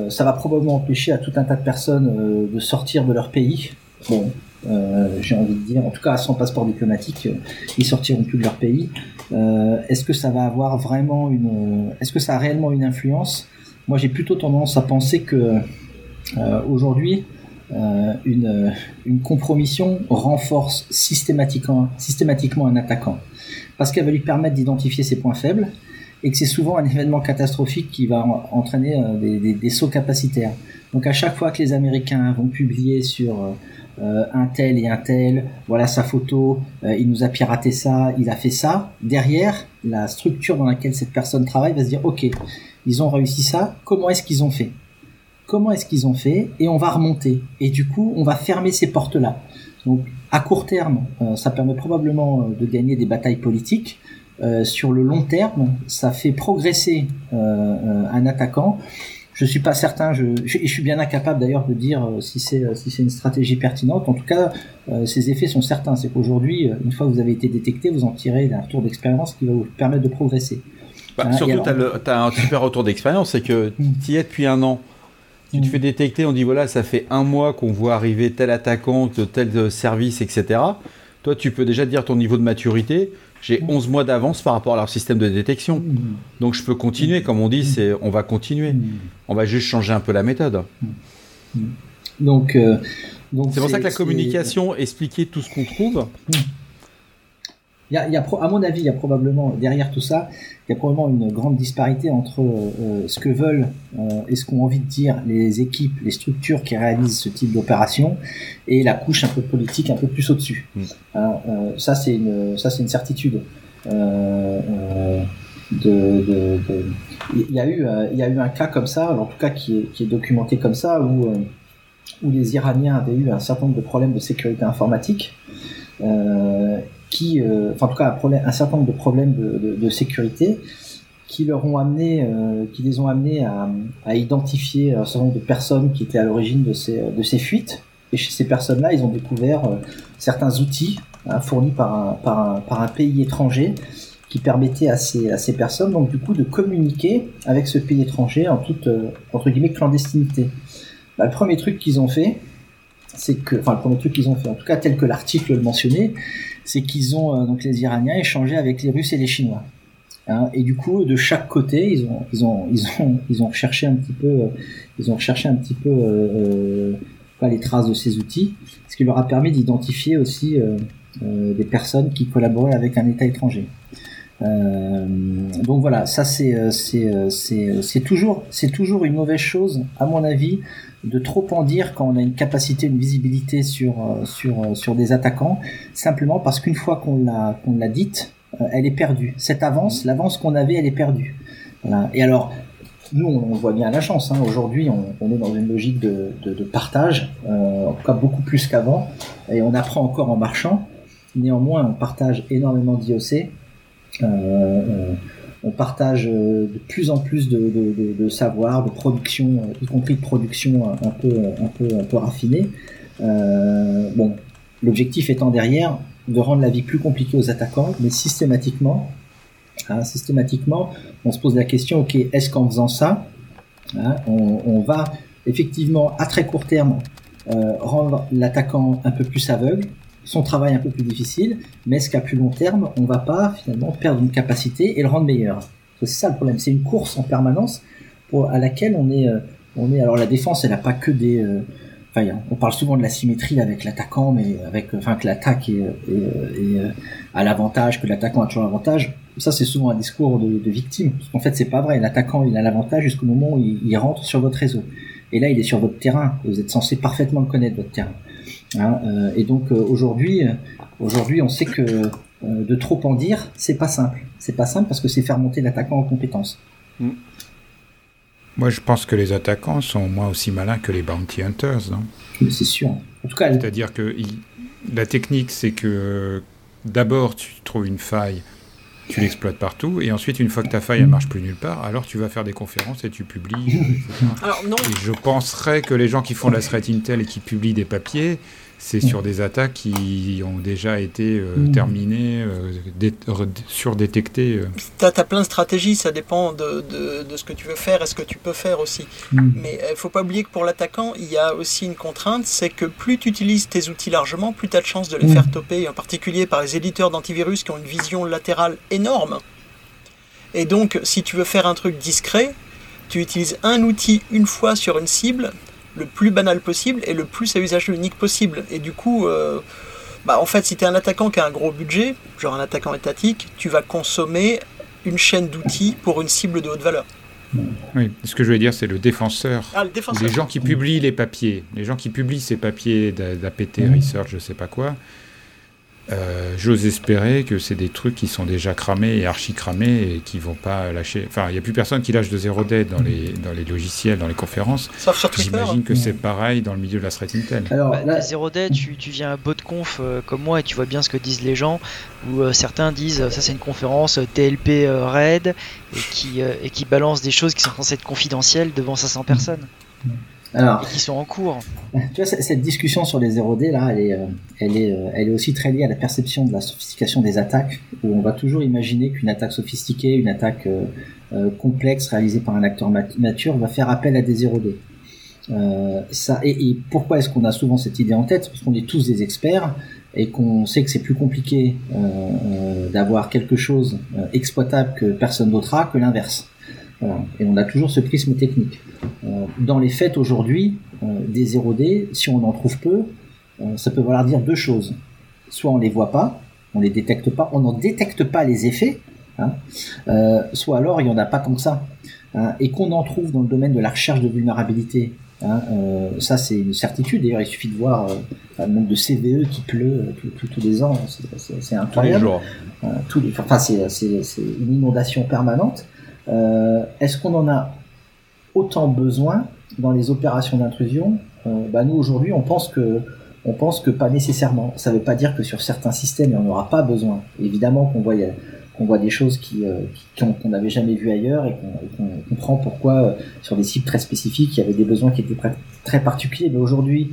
ça va probablement empêcher à tout un tas de personnes de sortir de leur pays. Bon, euh, j'ai envie de dire, en tout cas sans passeport diplomatique, euh, ils sortiront plus de leur pays. Euh, est-ce que ça va avoir vraiment une, est-ce que ça a réellement une influence? Moi, j'ai plutôt tendance à penser que aujourd'hui, une, une compromission renforce systématiquement, un attaquant, parce qu'elle va lui permettre d'identifier ses points faibles et que c'est souvent un événement catastrophique qui va entraîner des, des, sauts capacitaires. Donc à chaque fois que les Américains vont publier sur euh, un tel et un tel, voilà sa photo, euh, il nous a piraté ça, il a fait ça. Derrière, la structure dans laquelle cette personne travaille va se dire, ok, ils ont réussi ça, comment est-ce qu'ils ont fait? Comment est-ce qu'ils ont fait? Et on va remonter. Et du coup, on va fermer ces portes-là. Donc, à court terme, euh, ça permet probablement de gagner des batailles politiques. sur le long terme, ça fait progresser un attaquant je suis pas certain. Je, je, suis bien incapable d'ailleurs de dire euh, si c'est euh, si c'est une stratégie pertinente. En tout cas, euh, ces effets sont certains. C'est qu'aujourd'hui, une fois que vous avez été détecté, vous en tirez un retour d'expérience qui va vous permettre de progresser. Bah, hein, surtout, tu as, un super retour d'expérience, c'est que hmm. tu y es depuis un an. Tu te hmm. fais détecter, on dit voilà, ça fait un mois qu'on voit arriver tel attaquant, tel service, etc. Toi, tu peux déjà dire ton niveau de maturité. J'ai 11 mois d'avance par rapport à leur système de détection. Donc je peux continuer, comme on dit, c'est on va continuer. On va juste changer un peu la méthode. Donc, euh, c'est pour ça que la communication, expliquer tout ce qu'on trouve, il y a, il y a à mon avis, il y a probablement derrière tout ça, il y a probablement une grande disparité entre euh, ce que veulent euh, et ce qu'ont envie de dire les équipes, les structures qui réalisent ce type d'opération, et la couche un peu politique un peu plus au-dessus. Mm. Hein, euh, ça, c'est une, ça, c'est une certitude. De, de, de, il y a eu, il y a eu un cas comme ça, en tout cas qui est, qui est documenté comme ça, où où les Iraniens avaient eu un certain nombre de problèmes de sécurité informatique. Euh, qui, euh, enfin en tout cas un, un, certain nombre de problèmes de, de, de sécurité qui leur ont amené, euh, qui les ont amenés à, à, identifier un certain nombre de personnes qui étaient à l'origine de ces, de ces fuites. Et chez ces personnes-là, ils ont découvert euh, certains outils hein, fournis par un, par, un, par un pays étranger qui permettaient à ces, à ces personnes donc du coup de communiquer avec ce pays étranger en toute entre guillemets clandestinité. Bah, le premier truc qu'ils ont fait, c'est que, enfin le premier truc qu'ils ont fait, en tout cas tel que l'article le mentionnait, c'est qu'ils ont euh, donc les Iraniens échangé avec les Russes et les Chinois. Hein, et du coup, de chaque côté, ils ont ils ont ils ont ils ont recherché un petit peu euh, ils ont recherché un petit peu euh, les traces de ces outils, ce qui leur a permis d'identifier aussi des personnes qui collaboraient avec un État étranger. donc voilà, ça c'est toujours c'est toujours une mauvaise chose à mon avis de trop en dire quand on a une capacité, une visibilité sur euh, sur euh, sur des attaquants, simplement parce qu'une fois qu'on l'a qu'on l'a dite, euh, elle est perdue. Cette avance, l'avance qu'on avait, elle est perdue. Voilà. Et alors, nous, on, voit bien la chance. Hein. Aujourd'hui, on, on, est dans une logique de, de, de partage, euh, en tout cas beaucoup plus qu'avant, et on apprend encore en marchant. Néanmoins, on partage énormément d'IOC. Euh, on partage euh, de plus en plus de, de, de, savoir, de production, euh, y compris de production un peu, un peu, un peu raffinée. Euh, bon, l'objectif étant derrière de rendre la vie plus compliquée aux attaquants, mais systématiquement, hein, systématiquement, on se pose la question, ok, est-ce qu'en faisant ça, hein, on, va effectivement à très court terme euh, rendre l'attaquant un peu plus aveugle, son travail un peu plus difficile, mais est-ce qu'à plus long terme, on va pas finalement perdre une capacité et le rendre meilleur C'est ça le problème. C'est une course en permanence à laquelle on est, euh, on est. Alors la défense, elle n'a pas que des. Euh, enfin, on parle souvent de la symétrie avec l'attaquant, mais avec, enfin, que l'attaque est, à l'avantage, que l'attaquant a toujours l'avantage. Ça, c'est souvent un discours de, victime. En fait, c'est pas vrai. L'attaquant, il a l'avantage jusqu'au moment où il, il rentre sur votre réseau. Et là, il est sur votre terrain. Vous êtes censé parfaitement le connaître, votre terrain. Hein, euh, et donc euh, aujourd'hui, aujourd'hui, on sait que euh, de trop en dire, c'est pas simple. C'est pas simple parce que c'est faire monter l'attaquant en compétence. Mm. Moi, je pense que les attaquants sont moins aussi malins que les bounty hunters. C'est sûr. En tout cas, c'est-à-dire que la technique, c'est que d'abord tu trouves une faille tu l'exploites partout, et ensuite, une fois que ta faille, elle marche plus nulle part, alors tu vas faire des conférences et tu publies. alors, non. Et je penserais que les gens qui font la threat intel et qui publient des papiers, c'est sur des attaques qui ont déjà été euh, mm. terminées, euh, surdétectées. Euh. Tu as, plein de stratégies, ça dépend de, ce que tu veux faire et ce que tu peux faire aussi. Mm. Mais il ne faut pas oublier que pour l'attaquant, il y a aussi une contrainte, c'est que plus tu utilises tes outils largement, plus tu as de chances de les mm. faire toper, en particulier par les éditeurs d'antivirus qui ont une vision latérale énorme. Et donc, si tu veux faire un truc discret, tu utilises un outil une fois sur une cible, le plus banal possible et le plus à usage unique possible. Et du coup, euh, bah en fait, si tu es un attaquant qui a un gros budget, genre un attaquant étatique, tu vas consommer une chaîne d'outils pour une cible de haute valeur. Oui, ce que je veux dire, c'est le défenseur. Ah, le défenseur. Les gens qui publient les papiers, les gens qui publient ces papiers d'APT, Research, je sais pas quoi, euh, j'ose espérer que c'est des trucs qui sont déjà cramés et archi cramés et qui vont pas lâcher. Enfin, il n'y a plus personne qui lâche de 0 d dans les, dans les logiciels, dans les conférences. J'imagine que c'est pareil dans le milieu de la threat intel. Alors, bah, 0 d tu, tu, viens à bot conf euh, comme moi et tu vois bien ce que disent les gens. Où euh, certains disent ça c'est une conférence TLP RAID et qui, et qui balance des choses qui sont censées être confidentielles devant 500 personnes. Alors, qui sont en cours. (laughs) Tu vois, cette discussion sur les 0D, là, elle est, euh, elle, est, euh, elle est aussi très liée à la perception de la sophistication des attaques, où on va toujours imaginer qu'une attaque sophistiquée, une attaque euh, complexe réalisée par un acteur mature va faire appel à des 0D. Euh, ça, et, et pourquoi est-ce qu'on a souvent cette idée en tête? Parce qu'on est tous des experts et qu'on sait que c'est plus compliqué euh, d'avoir quelque chose exploitable que personne d'autre a que l'inverse. Voilà. Et on a toujours ce prisme technique. Euh, dans les faits aujourd'hui, euh, des 0D, si on en trouve peu, euh, ça peut vouloir dire deux choses. Soit on les voit pas, on les détecte pas, on n'en détecte pas les effets, hein, soit alors il y en a pas tant que ça. Hein, et qu'on en trouve dans le domaine de la recherche de vulnérabilité, Hein, ça, c'est une certitude. D'ailleurs, il suffit de voir le nombre de CVE qui pleut tous les ans. C'est incroyable. Tous les jours. enfin, c'est une inondation permanente. Est-ce qu'on en a autant besoin dans les opérations d'intrusion euh, bah Nous, aujourd'hui, on pense que on que pas nécessairement. Ça ne veut pas dire que sur certains systèmes, il n'y en aura pas besoin. Évidemment qu'on voit, qu'on voit des choses euh, qu'on n'avait jamais vues ailleurs et qu'on comprend pourquoi euh, sur des cibles très spécifiques, il y avait des besoins qui étaient très particuliers. Mais aujourd'hui,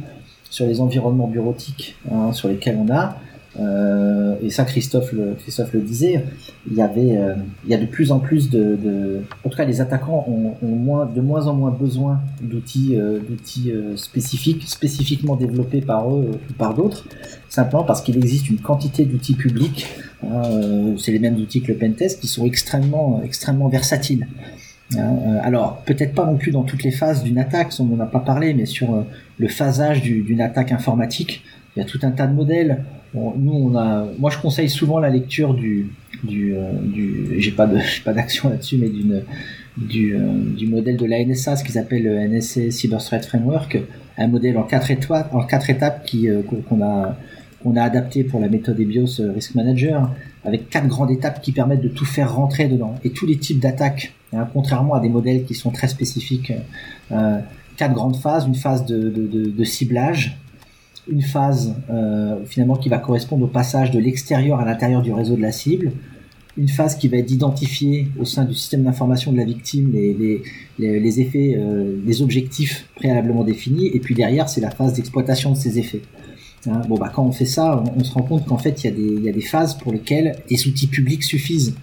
sur les environnements bureautiques hein, sur lesquels on a, euh, et ça, Christophe le, disait, il y avait, euh, il y a de plus en plus de, en tout cas, les attaquants ont, ont, moins, de moins en moins besoin d'outils, euh, d'outils spécifiques, spécifiquement développés par eux ou par d'autres, simplement parce qu'il existe une quantité d'outils publics, hein, c'est les mêmes outils que le pentest, qui sont extrêmement, extrêmement versatiles. Hein, alors, peut-être pas non plus dans toutes les phases d'une attaque, on n'en a pas parlé, mais sur le phasage d'une attaque informatique, il y a tout un tas de modèles nous, on a, moi, je conseille souvent la lecture du, du, euh, du j'ai pas (laughs) d'action là-dessus, mais d'une, du, euh, modèle de la NSA, ce qu'ils appellent le NSA Cyber Threat Framework, un modèle en quatre étoiles, en quatre étapes euh, qu'on a, qu'on a adapté pour la méthode EBIOS Risk Manager, avec quatre grandes étapes qui permettent de tout faire rentrer dedans et tous les types d'attaques, hein, contrairement à des modèles qui sont très spécifiques. Quatre grandes phases, une phase de ciblage, une phase euh, finalement qui va correspondre au passage de l'extérieur à l'intérieur du réseau de la cible, une phase qui va être d'identifier au sein du système d'information de la victime les, les, les, effets, euh, les objectifs préalablement définis, et puis derrière c'est la phase d'exploitation de ces effets. Hein, bon bah quand on fait ça, on, se rend compte qu'en fait il y, a des, y a des phases pour lesquelles des outils publics suffisent.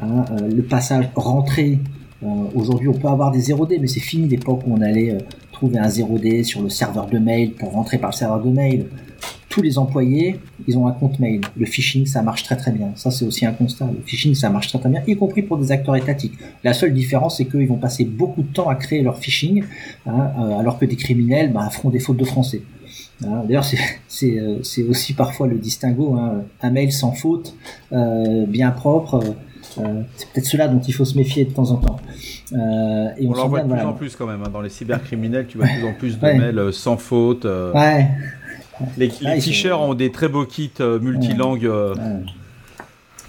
Hein, euh, le passage rentré, euh, aujourd'hui on peut avoir des 0D, mais c'est fini l'époque où on allait trouver un 0D sur le serveur de mail pour rentrer par le serveur de mail. Tous les employés, ils ont un compte mail. Le phishing, ça marche très très bien. Ça, c'est aussi un constat. Le phishing, ça marche très très bien, y compris pour des acteurs étatiques. La seule différence, c'est qu'ils vont passer beaucoup de temps à créer leur phishing, hein, euh, alors que des criminels bah, feront des fautes de français. Hein, d'ailleurs, euh, c'est aussi parfois le distinguo. Hein. Un mail sans faute, euh, bien propre, euh, c'est peut-être cela dont il faut se méfier de temps en temps. Euh, et on, on voit de plus en plus quand même. Hein. Dans les cybercriminels, tu vois de plus en plus de mails euh, sans faute. ouais. Les, les ont des très beaux kits multilangues.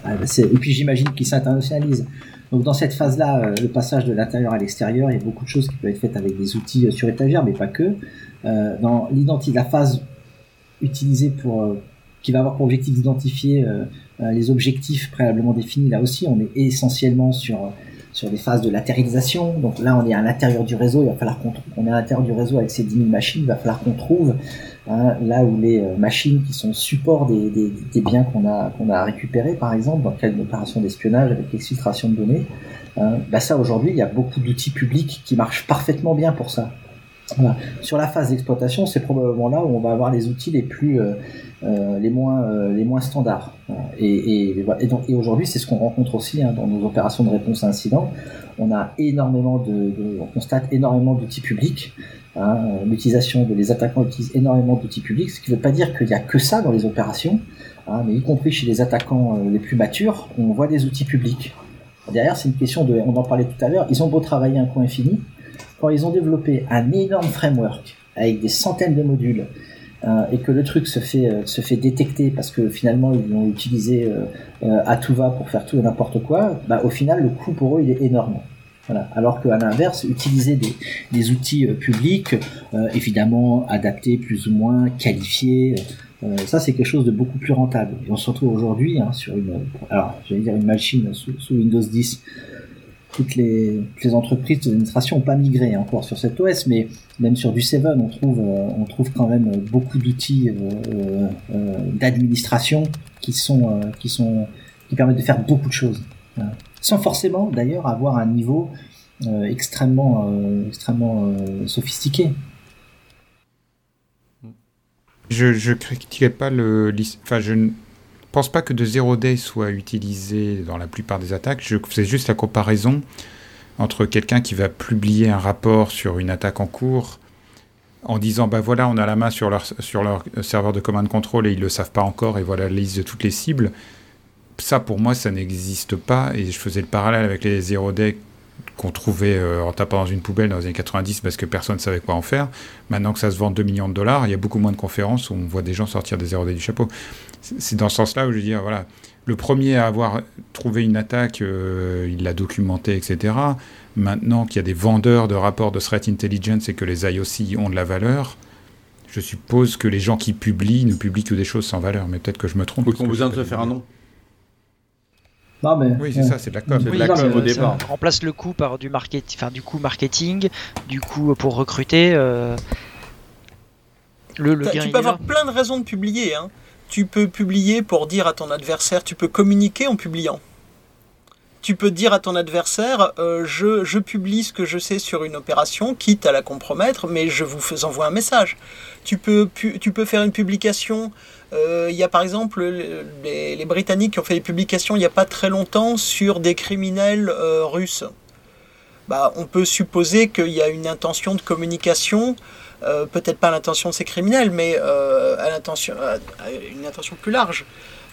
Bah, et puis j'imagine qu'ils s'internationalisent. Donc dans cette phase-là, le passage de l'intérieur à l'extérieur, il y a beaucoup de choses qui peuvent être faites avec des outils sur étagère, mais pas que. dans l'identité, la phase utilisée pour, qui va avoir pour objectif d'identifier euh, les objectifs préalablement définis, là aussi, on est essentiellement sur sur des phases de latéralisation. Donc là, on est à l'intérieur du réseau, il va falloir qu'on on est à l'intérieur du réseau avec ces 10 000 machines, il va falloir qu'on trouve hein, là où les euh, machines qui sont support des, biens qu'on a, récupérés, par exemple, dans le cadre d'une opération d'espionnage avec exfiltration de données. Hein, bah ça, aujourd'hui, il y a beaucoup d'outils publics qui marchent parfaitement bien pour ça. Sur la phase d'exploitation, c'est probablement là où on va avoir les outils les plus, euh, euh, les moins, euh, les moins standards. Et, aujourd'hui, c'est ce qu'on rencontre aussi hein, dans nos opérations de réponse à incidents. On a énormément de on constate énormément d'outils publics. Hein, L'utilisation de les attaquants utilisent énormément d'outils publics, ce qui ne veut pas dire qu'il n'y a que ça dans les opérations, hein, mais y compris chez les attaquants les plus matures, on voit des outils publics. Derrière, c'est une question de, on en parlait tout à l'heure, ils ont beau travailler un coin infini, quand ils ont développé un énorme framework avec des centaines de modules euh, et que le truc se fait euh, se fait détecter parce que finalement ils l'ont utilisé euh, à tout va pour faire tout et n'importe quoi, bah, au final le coût pour eux il est énorme. Voilà. Alors qu'à l'inverse, utiliser des, des outils publics, évidemment adaptés, plus ou moins qualifiés, ça c'est quelque chose de beaucoup plus rentable. Et on se retrouve aujourd'hui hein, sur une, alors dire une machine sous, sous Windows 10 toutes les, entreprises d'administration n'ont pas migré encore sur cet OS, mais même sur du 7, on trouve, euh, on trouve quand même beaucoup d'outils euh, euh, d'administration qui sont, qui permettent de faire beaucoup de choses, sans forcément d'ailleurs avoir un niveau extrêmement, extrêmement sophistiqué. Je ne critiquais pas le, enfin je pense pas que de 0 day soit utilisé dans la plupart des attaques. Je faisais juste la comparaison entre quelqu'un qui va publier un rapport sur une attaque en cours en disant bah voilà on a la main sur leur, sur leur serveur de command control et ils le savent pas encore et voilà la liste de toutes les cibles ça pour moi ça n'existe pas et je faisais le parallèle avec les 0 day qu'on trouvait euh, en tapant dans une poubelle dans les années 90 parce que personne ne savait quoi en faire. Maintenant que ça se vend 2 millions de dollars, il y a beaucoup moins de conférences où on voit des gens sortir des 0 day du chapeau c'est dans ce sens-là où je dis, voilà, le premier à avoir trouvé une attaque, euh, il l'a documenté, etc. Maintenant qu'il y a des vendeurs de rapports de threat intelligence et que les IOC ont de la valeur, je suppose que les gens qui publient ne publient que des choses sans valeur. Mais peut-être que je me trompe. Ou qu'on besoin de se faire un nom. Non, mais, oui, c'est ça, c'est de la com. C'est de la com au départ. remplace le coût par du marketing, enfin du coup marketing, du coup pour recruter. Euh, le, le tu peux avoir plein de raisons de publier. Hein tu peux publier pour dire à ton adversaire, tu peux communiquer en publiant. Tu peux dire à ton adversaire, euh, je, je, publie ce que je sais sur une opération, quitte à la compromettre, mais je vous envoie un message. Tu peux, faire une publication. Euh, il y a par exemple les, les, Britanniques qui ont fait des publications il n'y a pas très longtemps sur des criminels euh, russes. Bah, on peut supposer qu'il y a une intention de communication euh, peut-être pas à l'intention de ces criminels, mais euh, à, l'intention, une intention plus large.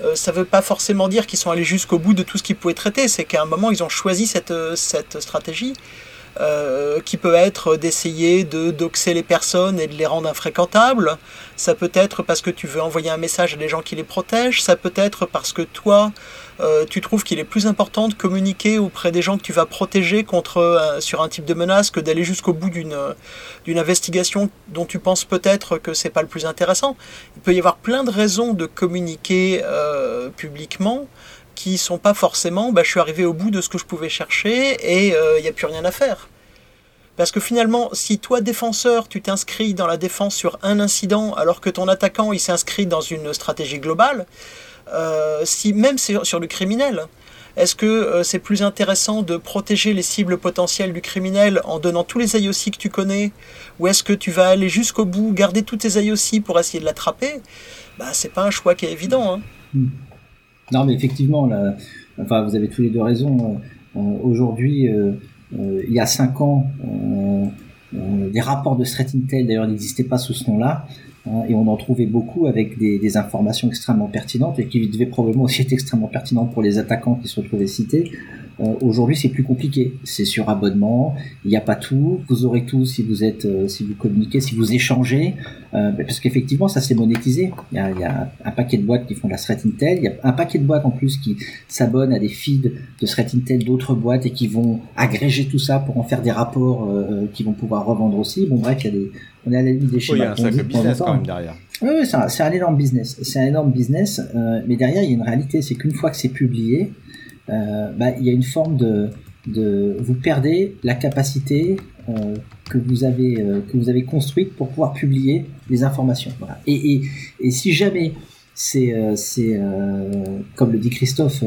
Euh, ça ne veut pas forcément dire qu'ils sont allés jusqu'au bout de tout ce qu'ils pouvaient traiter, c'est qu'à un moment ils ont choisi cette stratégie. Qui peut être d'essayer de doxer les personnes et de les rendre infréquentables. Ça peut être parce que tu veux envoyer un message à des gens qui les protègent. Ça peut être parce que toi, euh, tu trouves qu'il est plus important de communiquer auprès des gens que tu vas protéger contre, euh, sur un type de menace que d'aller jusqu'au bout d'une, d'une investigation dont tu penses peut-être que c'est pas le plus intéressant. Il peut y avoir plein de raisons de communiquer euh, publiquement qui sont pas forcément bah, je suis arrivé au bout de ce que je pouvais chercher et il n'y a plus rien à faire. Parce que finalement, si toi, défenseur, tu t'inscris dans la défense sur un incident alors que ton attaquant, il s'inscrit dans une stratégie globale, euh, si même sur, le criminel, est-ce que euh, c'est plus intéressant de protéger les cibles potentielles du criminel en donnant tous les IOC que tu connais Ou est-ce que tu vas aller jusqu'au bout, garder tous tes IOC pour essayer de l'attraper? Bah, C'est pas un choix qui est évident. Hein. Non, mais effectivement, enfin, vous avez tous les deux raison. Euh, aujourd'hui, il y a cinq ans, les rapports de Threat d'ailleurs, n'existaient pas sous ce nom-là. Hein, et on en trouvait beaucoup avec des, des, informations extrêmement pertinentes et qui devaient probablement aussi être extrêmement pertinentes pour les attaquants qui se retrouvaient cités. Euh, Aujourd'hui, c'est plus compliqué. C'est sur abonnement. Il n'y a pas tout. Vous aurez tout si vous êtes, euh, si vous communiquez, si vous échangez. Euh, parce qu'effectivement, ça s'est monétisé. Il y, a, il y, a, un paquet de boîtes qui font de la threat intel. Il y a un paquet de boîtes en plus qui s'abonnent à des feeds de threat intel d'autres boîtes et qui vont agréger tout ça pour en faire des rapports euh, euh, qui vont pouvoir revendre aussi. Bon, bref, il y a des, on est à la limite des schémas. Oui, il y a un business quand même derrière. Oui, oui c'est un, un, énorme business. C'est un énorme business, euh, mais derrière, il y a une réalité, c'est qu'une fois que c'est publié, euh, bah, il y a une forme de, de, vous perdez la capacité que vous avez que vous avez construite pour pouvoir publier les informations. Voilà. Et, et, et si jamais c'est c'est comme le dit Christophe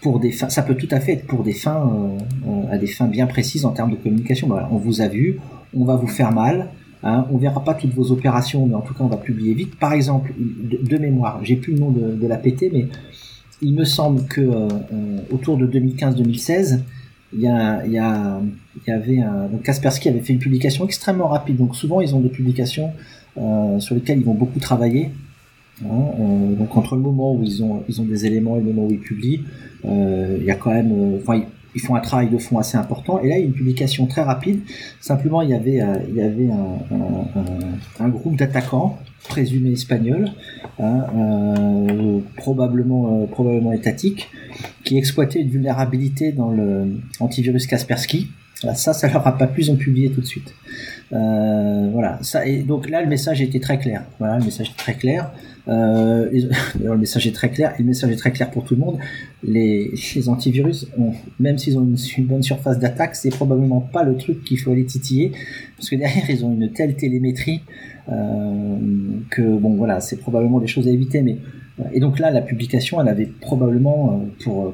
pour des fins, ça peut tout à fait être pour des fins, euh, à des fins bien précises en termes de communication. Voilà, on vous a vu, on va vous faire mal, hein, on verra pas toutes vos opérations, mais en tout cas on va publier vite. Par exemple, de, mémoire, j'ai plus le nom de, de, la PT, mais il me semble que euh, euh autour de 2015-2016, il y, a, il, y a, il y avait un, donc Kaspersky avait fait une publication extrêmement rapide. Donc souvent ils ont des publications euh, sur lesquelles ils vont beaucoup travailler. Hein, euh, donc entre le moment où ils ont ils ont des éléments et le moment où ils publient, euh, il y a quand même, euh, enfin, ils font un travail de fond assez important. Et là, il y a une publication très rapide. Simplement, il y avait, euh, un, groupe d'attaquants présumés espagnols, hein, euh, probablement, euh, probablement étatiques, qui exploitaient une vulnérabilité dans le antivirus Kaspersky. ça, ça leur a pas plu, ils ont publié tout de suite. Euh, voilà. Donc là, le message était très clair. Voilà, le message était très clair. Euh, (laughs) le message est très clair, le message est très clair pour tout le monde. Les, antivirus, même s'ils ont une, bonne surface d'attaque, c'est probablement pas le truc qu'il faut aller titiller, parce que derrière ils ont une telle télémétrie euh, que bon voilà, c'est probablement des choses à éviter. Mais euh, et donc là, la publication, elle avait probablement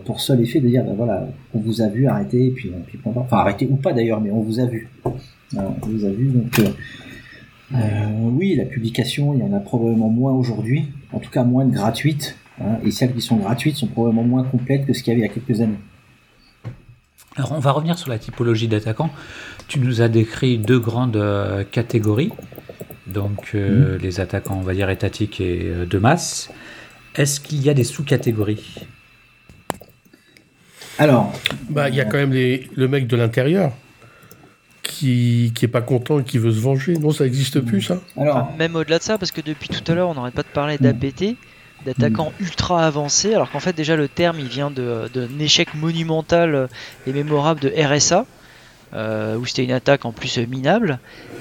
pour seul effet de dire ben voilà, on vous a vu, arrêter, et puis, enfin arrêter ou pas d'ailleurs, mais on vous a vu, on vous a vu donc. Oui, la publication, il y en a probablement moins aujourd'hui, en tout cas moins de gratuites, hein, et celles qui sont gratuites sont probablement moins complètes que ce qu'il y avait il y a quelques années. Alors on va revenir sur la typologie d'attaquants. Tu nous as décrit deux grandes euh, catégories, donc euh, mmh. les attaquants, on va dire étatiques et de masse. Est-ce qu'il y a des sous-catégories? Alors, bah il y a quand même les, le mec de l'intérieur qui, qui est pas content et qui veut se venger. Non, ça n'existe plus, ça? Alors, Même au-delà de ça, parce que depuis tout à l'heure, on n'arrête pas de parler d'APT, d'attaquants mm. ultra avancés, alors qu'en fait, déjà, le terme, il vient d'un échec monumental et mémorable de RSA. Euh, où c'était une attaque en plus minable.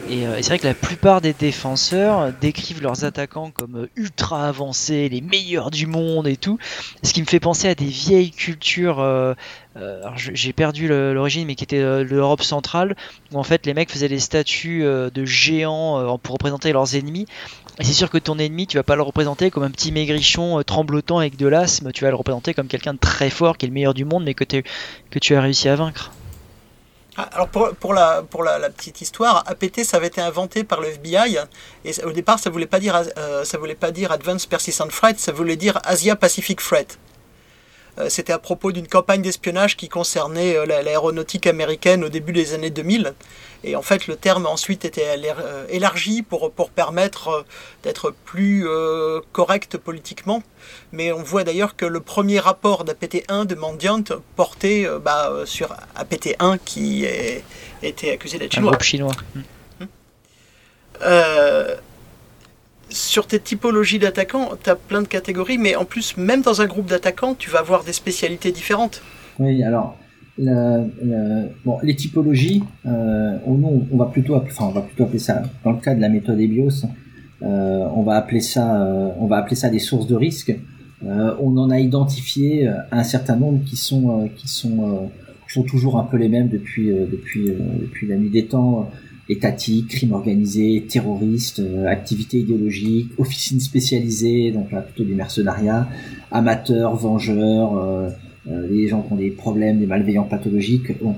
Euh, et, c'est vrai que la plupart des défenseurs décrivent leurs attaquants comme ultra avancés, les meilleurs du monde et tout. Ce qui me fait penser à des vieilles cultures. Euh, j'ai perdu l'origine, mais qui était l'Europe centrale, où en fait les mecs faisaient des statues de géants pour représenter leurs ennemis. Et c'est sûr que ton ennemi, tu vas pas le représenter comme un petit maigrichon tremblotant avec de l'asthme, tu vas le représenter comme quelqu'un de très fort, qui est le meilleur du monde, mais que tu as réussi à vaincre. Ah, alors pour, la, petite histoire, APT ça avait été inventé par le FBI et au départ ça voulait pas dire euh, voulait pas dire Advanced Persistent Threat, ça voulait dire Asia Pacific Threat. Euh, c'était à propos d'une campagne d'espionnage qui concernait euh, l'aéronautique américaine au début des années 2000. Et en fait, le terme ensuite était euh, élargi pour, pour permettre d'être plus correct politiquement. Mais on voit d'ailleurs que le premier rapport d'APT1 de Mandiant portait bah, sur APT1 qui était accusé d'être chinois. Un groupe chinois. Euh, sur tes typologies d'attaquants, tu as plein de catégories, mais en plus, même dans un groupe d'attaquants, tu vas avoir des spécialités différentes. Oui, alors, bon, les typologies, euh, on, on, va plutôt enfin, on va plutôt appeler ça, dans le cas de la méthode EBIOS, euh, on, va appeler ça, euh, on va appeler ça des sources de risque. Euh, on en a identifié un certain nombre qui sont, qui sont, sont toujours un peu les mêmes depuis, depuis, depuis la nuit des temps étatique, crime organisé, terroriste, euh, activité idéologique, officine spécialisée, donc là plutôt du mercenariat, amateurs, vengeurs, euh, euh, les gens qui ont des problèmes, des malveillants pathologiques. Bon,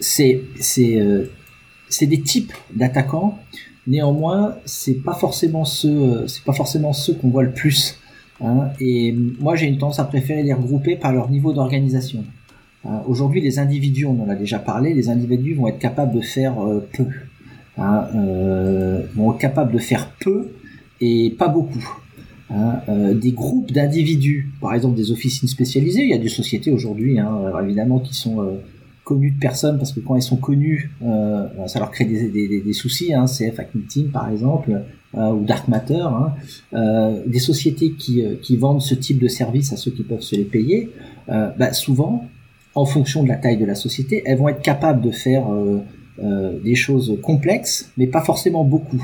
c'est c'est c'est des types d'attaquants. Néanmoins, c'est pas forcément ceux c'est pas forcément ceux qu'on voit le plus. Hein, et moi, j'ai une tendance à préférer les regrouper par leur niveau d'organisation. Euh, aujourd'hui, les individus, on en a déjà parlé, les individus vont être capables de faire euh, peu, hein, euh, vont être capables de faire peu et pas beaucoup. Hein, des groupes d'individus, par exemple des officines spécialisées, il y a des sociétés aujourd'hui, hein, évidemment, qui sont connues de personnes parce que quand elles sont connues, ça leur crée des, soucis. Hein, CF Team, par exemple, ou Dark Matter, hein, des sociétés qui, vendent ce type de services à ceux qui peuvent se les payer. Bah, souvent, en fonction de la taille de la société, elles vont être capables de faire euh, euh, des choses complexes, mais pas forcément beaucoup.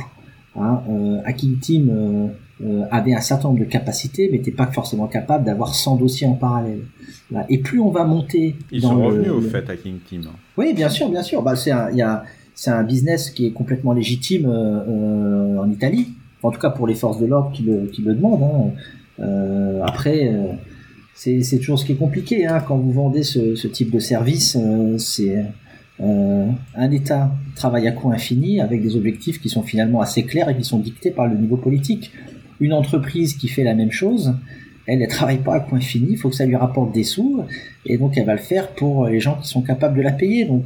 Hein, Hacking Team avait un certain nombre de capacités, mais n'était pas forcément capable d'avoir 100 dossiers en parallèle. Et plus on va monter Ils sont revenus au fait Hacking Team. Oui, bien sûr, bien sûr. Bah, c'est un, y a, c'est un business qui est complètement légitime en Italie. En tout cas pour les forces de l'ordre qui le, qui le demandent. Hein. après c'est toujours ce qui est compliqué hein. quand vous vendez ce, ce type de service. Euh, c'est euh, un État travaille à coût infini avec des objectifs qui sont finalement assez clairs et qui sont dictés par le niveau politique. Une entreprise qui fait la même chose, elle ne travaille pas à coût infini, il faut que ça lui rapporte des sous, et donc elle va le faire pour les gens qui sont capables de la payer. Donc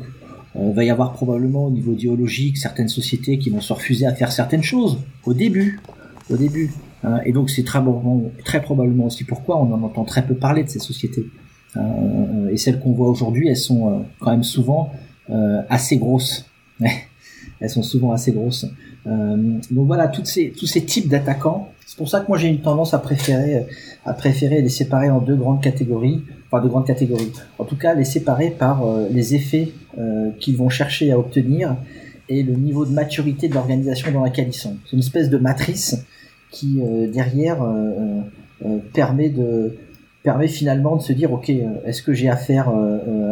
il va y avoir probablement au niveau idéologique certaines sociétés qui vont se refuser à faire certaines choses au début. Au début. Hein, et donc c'est très, probablement aussi pourquoi on en entend très peu parler de ces sociétés. Hein, et celles qu'on voit aujourd'hui, elles sont euh, quand même souvent assez grosses. (laughs) elles sont souvent assez grosses. donc voilà, toutes ces, tous ces types d'attaquants. C'est pour ça que moi j'ai une tendance à préférer, à préférer les séparer en deux grandes catégories, enfin deux grandes catégories. En tout cas, les séparer par les effets qu'ils vont chercher à obtenir et le niveau de maturité de l'organisation dans laquelle ils sont. C'est une espèce de matrice qui euh, derrière euh, euh, permet de permet finalement de se dire ok est-ce que j'ai affaire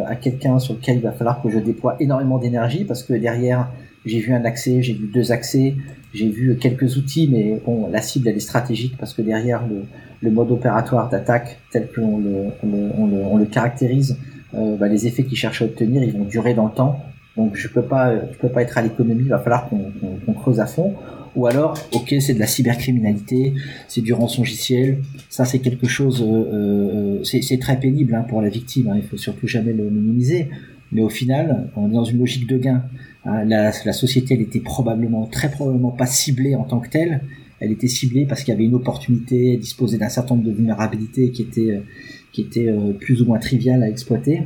à quelqu'un sur lequel il va falloir que je déploie énormément d'énergie? Parce que derrière j'ai vu un accès j'ai vu deux accès j'ai vu quelques outils mais bon la cible elle est stratégique parce que derrière le, le mode opératoire d'attaque tel que l'on le, on le, on le, caractérise bah, les effets qu'il cherche à obtenir ils vont durer dans le temps donc je peux pas je peux pas être à l'économie il va falloir qu'on creuse à fond. Ou alors, ok, c'est de la cybercriminalité, c'est du rançongiciel, ça c'est quelque chose, euh, euh, c'est très pénible hein, pour la victime, hein, il faut surtout jamais le minimiser, mais au final, on est dans une logique de gain. Hein, la, société, elle était probablement, très probablement pas ciblée en tant que telle, elle était ciblée parce qu'il y avait une opportunité, disposer d'un certain nombre de vulnérabilités qui étaient, qui étaient euh, plus ou moins triviales à exploiter,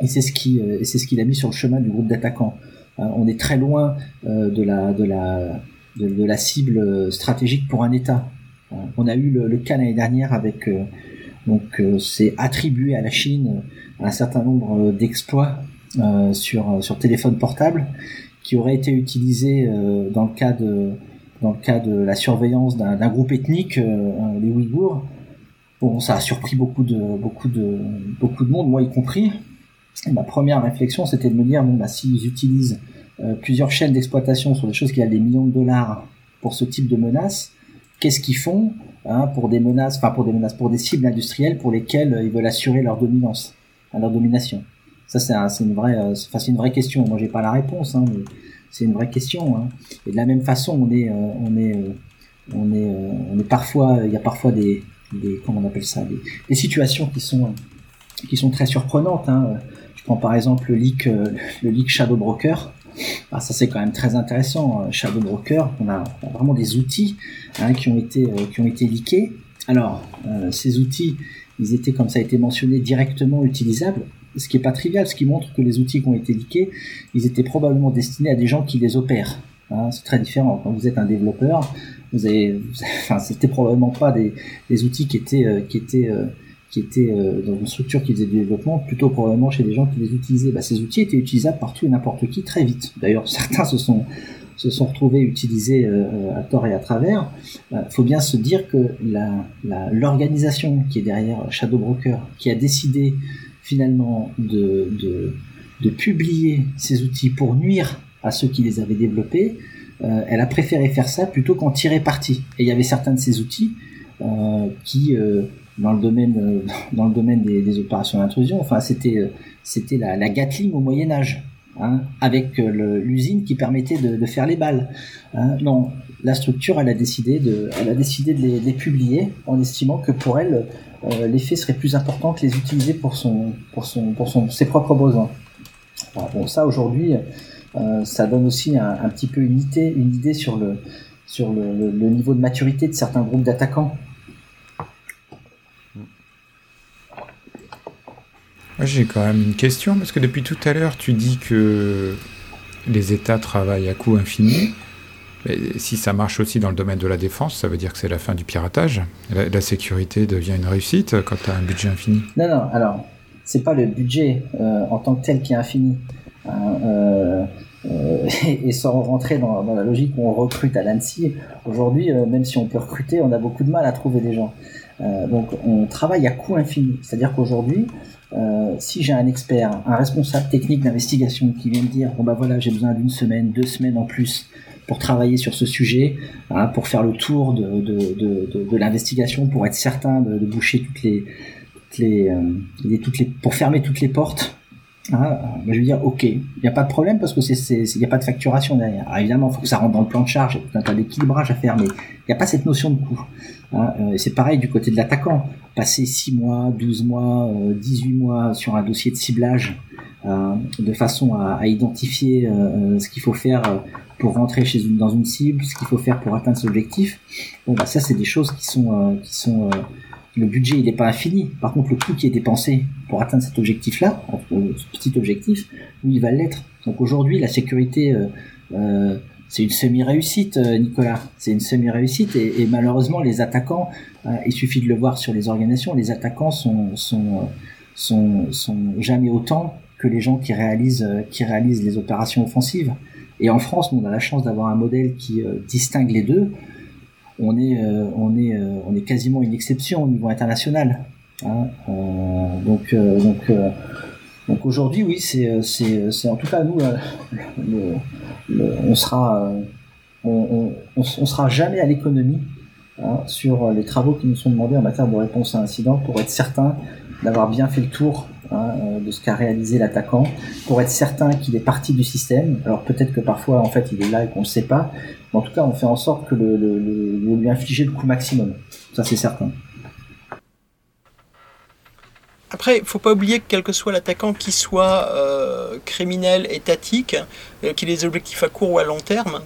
et c'est ce qui, c'est ce qui l'a mis sur le chemin du groupe d'attaquants. on est très loin de la, de la de, la cible euh, stratégique pour un État. Euh, on a eu le, cas l'année dernière avec euh, donc c'est attribué à la Chine un certain nombre d'exploits sur sur téléphone portable qui auraient été utilisés dans le cas de dans le cas de la surveillance d'un groupe ethnique, les Ouïghours. Bon, ça a surpris beaucoup de beaucoup de beaucoup de monde, moi y compris. Ma première réflexion, c'était de me dire bon bah s'ils utilisent euh, plusieurs chaînes d'exploitation sur des choses qui a des millions de dollars pour ce type de menaces, qu'est-ce qu'ils font hein, pour des menaces, enfin pour des menaces, pour des cibles industrielles pour lesquelles euh, ils veulent assurer leur dominance, hein, leur domination? Ça c'est une vraie, euh, c'est une vraie question. Moi j'ai pas la réponse, hein, mais c'est une vraie question. Hein. Et de la même façon, on est, on est, on est, on est parfois, il y a parfois des, des comment on appelle ça, des, des situations qui sont, qui sont très surprenantes. Hein. Prends par exemple le leak, le leak Shadow Broker. Ah, ça c'est quand même très intéressant. Euh, Shadow Broker, on a, vraiment des outils hein, qui ont été euh, qui ont été leakés. Alors euh, ces outils, ils étaient comme ça a été mentionné directement utilisables, ce qui est pas trivial, ce qui montre que les outils qui ont été leakés, ils étaient probablement destinés à des gens qui les opèrent. Hein, c'est très différent. Quand vous êtes un développeur, vous avez, enfin, c'était probablement pas des, des, outils qui étaient qui étaient qui étaient euh, dans une structure qui faisait du développement, plutôt probablement chez des gens qui les utilisaient. Bah, ces outils étaient utilisables par tout et n'importe qui très vite. D'ailleurs, (laughs) certains se sont se sont retrouvés utilisés euh, à tort et à travers. Il faut bien se dire que l'organisation qui est derrière Shadow Broker, qui a décidé finalement de, de, publier ces outils pour nuire à ceux qui les avaient développés, euh, elle a préféré faire ça plutôt qu'en tirer parti. Et il y avait certains de ces outils euh, qui dans le domaine euh, dans le domaine des, opérations d'intrusion. Enfin, c'était euh, c'était la, Gatling au Moyen Âge. Hein, avec euh, l'usine qui permettait de, faire les balles. Hein, non, la structure, elle a décidé de, a décidé de les, publier en estimant que pour elle, l'effet serait plus important que les utiliser pour son, pour son, pour son, ses propres besoins. bon, ça aujourd'hui, ça donne aussi un, petit peu une idée, une idée sur le, sur le niveau de maturité de certains groupes d'attaquants. Moi, j'ai quand même une question, parce que depuis tout à l'heure, tu dis que les États travaillent à coût infini. Si ça marche aussi dans le domaine de la défense, ça veut dire que c'est la fin du piratage. La, sécurité devient une réussite quand tu as un budget infini. Non, non, alors, c'est pas le budget euh, en tant que tel qui est infini. Hein, euh, (laughs) et, sans rentrer dans, la logique où on recrute à l'ANSI, aujourd'hui, même si on peut recruter, on a beaucoup de mal à trouver des gens. Donc on travaille à coût infini. C'est-à-dire qu'aujourd'hui, si j'ai un expert, un responsable technique d'investigation qui vient me dire bon bah voilà j'ai besoin d'une semaine, deux semaines en plus pour travailler sur ce sujet, hein, pour faire le tour de, l'investigation, pour être certain de, boucher euh, toutes les, pour fermer toutes les portes. Hein, je veux dire, ok, il n'y a pas de problème parce que c'est, il n'y a pas de facturation derrière. Alors évidemment, il faut que ça rentre dans le plan de charge, il y a tout un tas d'équilibrage à faire, mais il n'y a pas cette notion de coût. Hein, euh, c'est pareil du côté de l'attaquant. Passer 6 mois, 12 mois, 18 euh, mois sur un dossier de ciblage, de façon à, identifier ce qu'il faut faire pour rentrer chez une, dans une cible, ce qu'il faut faire pour atteindre cet objectif. Bon, bah, ça, c'est des choses qui sont, euh, qui sont, euh, le budget, il n'est pas infini. Par contre, le coût qui est dépensé pour atteindre cet objectif-là, ce petit objectif, lui, il va l'être. Donc aujourd'hui, la sécurité, euh, c'est une semi-réussite, Nicolas. C'est une semi-réussite et, malheureusement, les attaquants, il suffit de le voir sur les organisations, les attaquants sont, sont, sont, sont jamais autant que les gens qui réalisent, qui réalisent les opérations offensives. Et en France, nous, on a la chance d'avoir un modèle qui euh, distingue les deux. On est, euh, on, est, euh, on est quasiment une exception au niveau international. Hein. donc, donc, donc aujourd'hui, oui, c'est, c'est, c'est en tout cas nous, on sera, on, on, sera jamais à l'économie hein, sur les travaux qui nous sont demandés en matière de réponse à incident pour être certain d'avoir bien fait le tour Hein, euh, de ce qu'a réalisé l'attaquant, pour être certain qu'il est parti du système. Alors peut-être que parfois en fait il est là et qu'on ne sait pas, mais en tout cas on fait en sorte que le, lui infliger le coup maximum. Ça c'est certain. Après, il faut pas oublier que quel que soit l'attaquant, qui soit euh, criminel, étatique, euh, qu'il ait des objectifs à court ou à long terme,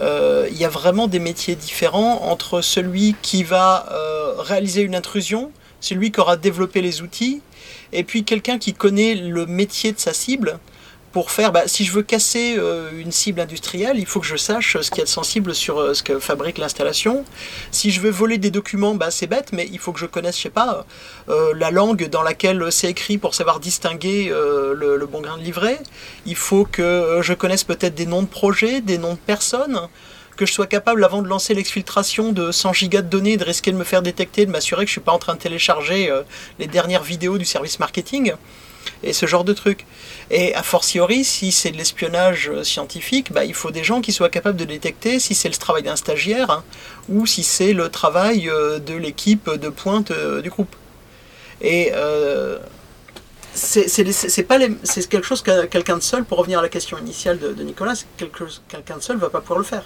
il y a vraiment des métiers différents entre celui qui va réaliser une intrusion, celui qui aura développé les outils, et puis quelqu'un qui connaît le métier de sa cible pour faire, bah, si je veux casser euh, une cible industrielle, il faut que je sache ce qu'il y a de sensible sur euh, ce que fabrique l'installation. Si je veux voler des documents, bah, c'est bête, mais il faut que je connaisse, je sais pas, euh, la langue dans laquelle c'est écrit pour savoir distinguer le, le, bon grain de livret. Il faut que je connaisse peut-être des noms de projets, des noms de personnes que je sois capable, avant de lancer l'exfiltration de 100 gigas de données, de risquer de me faire détecter, de m'assurer que je ne suis pas en train de télécharger euh, les dernières vidéos du service marketing, et ce genre de trucs. Et a fortiori, si c'est de l'espionnage euh, scientifique, bah, il faut des gens qui soient capables de détecter si c'est le travail d'un stagiaire hein, ou si c'est le travail euh, de l'équipe de pointe du groupe. Et c'est quelque chose que quelqu'un de seul, pour revenir à la question initiale de, de Nicolas, quelqu'un de seul ne va pas pouvoir le faire.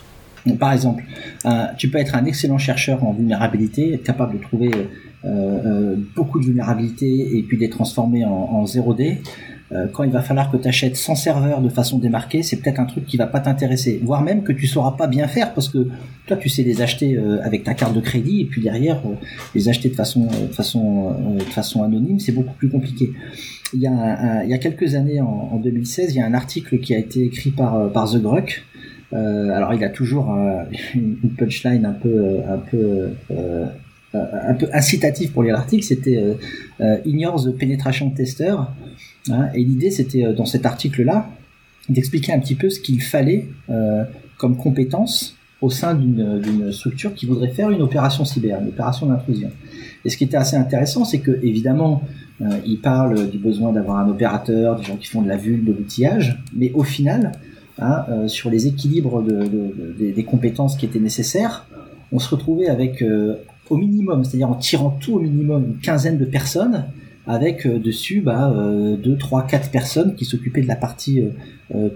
Par exemple, euh, tu peux être un excellent chercheur en vulnérabilité, être capable de trouver euh, euh, beaucoup de vulnérabilités et puis les transformer en, en 0D. quand il va falloir que tu achètes 100 serveurs de façon démarquée, c'est peut-être un truc qui va pas t'intéresser, voire même que tu sauras pas bien faire parce que toi tu sais les acheter avec ta carte de crédit et puis derrière les acheter de façon de façon de façon anonyme, c'est beaucoup plus compliqué. Il y a, quelques années, en, en, 2016, il y a un article qui a été écrit par par The Gruck alors il a toujours euh, (laughs) une, punchline un peu, euh, un peu, un peu incitative pour lire l'article. C'était ignore the penetration tester. Hein, et l'idée, c'était dans cet article-là d'expliquer un petit peu ce qu'il fallait comme compétence au sein d'une structure qui voudrait faire une opération cyber, une opération d'intrusion. Et ce qui était assez intéressant, c'est que évidemment, il parle du besoin d'avoir un opérateur, des gens qui font de la vue, de l'outillage, mais au final, Hein, euh, sur les équilibres des compétences qui étaient nécessaires, on se retrouvait avec euh, au minimum, c'est-à-dire en tirant tout au minimum une quinzaine de personnes, avec euh, dessus bah, 2, 3, 4 personnes qui s'occupaient de la partie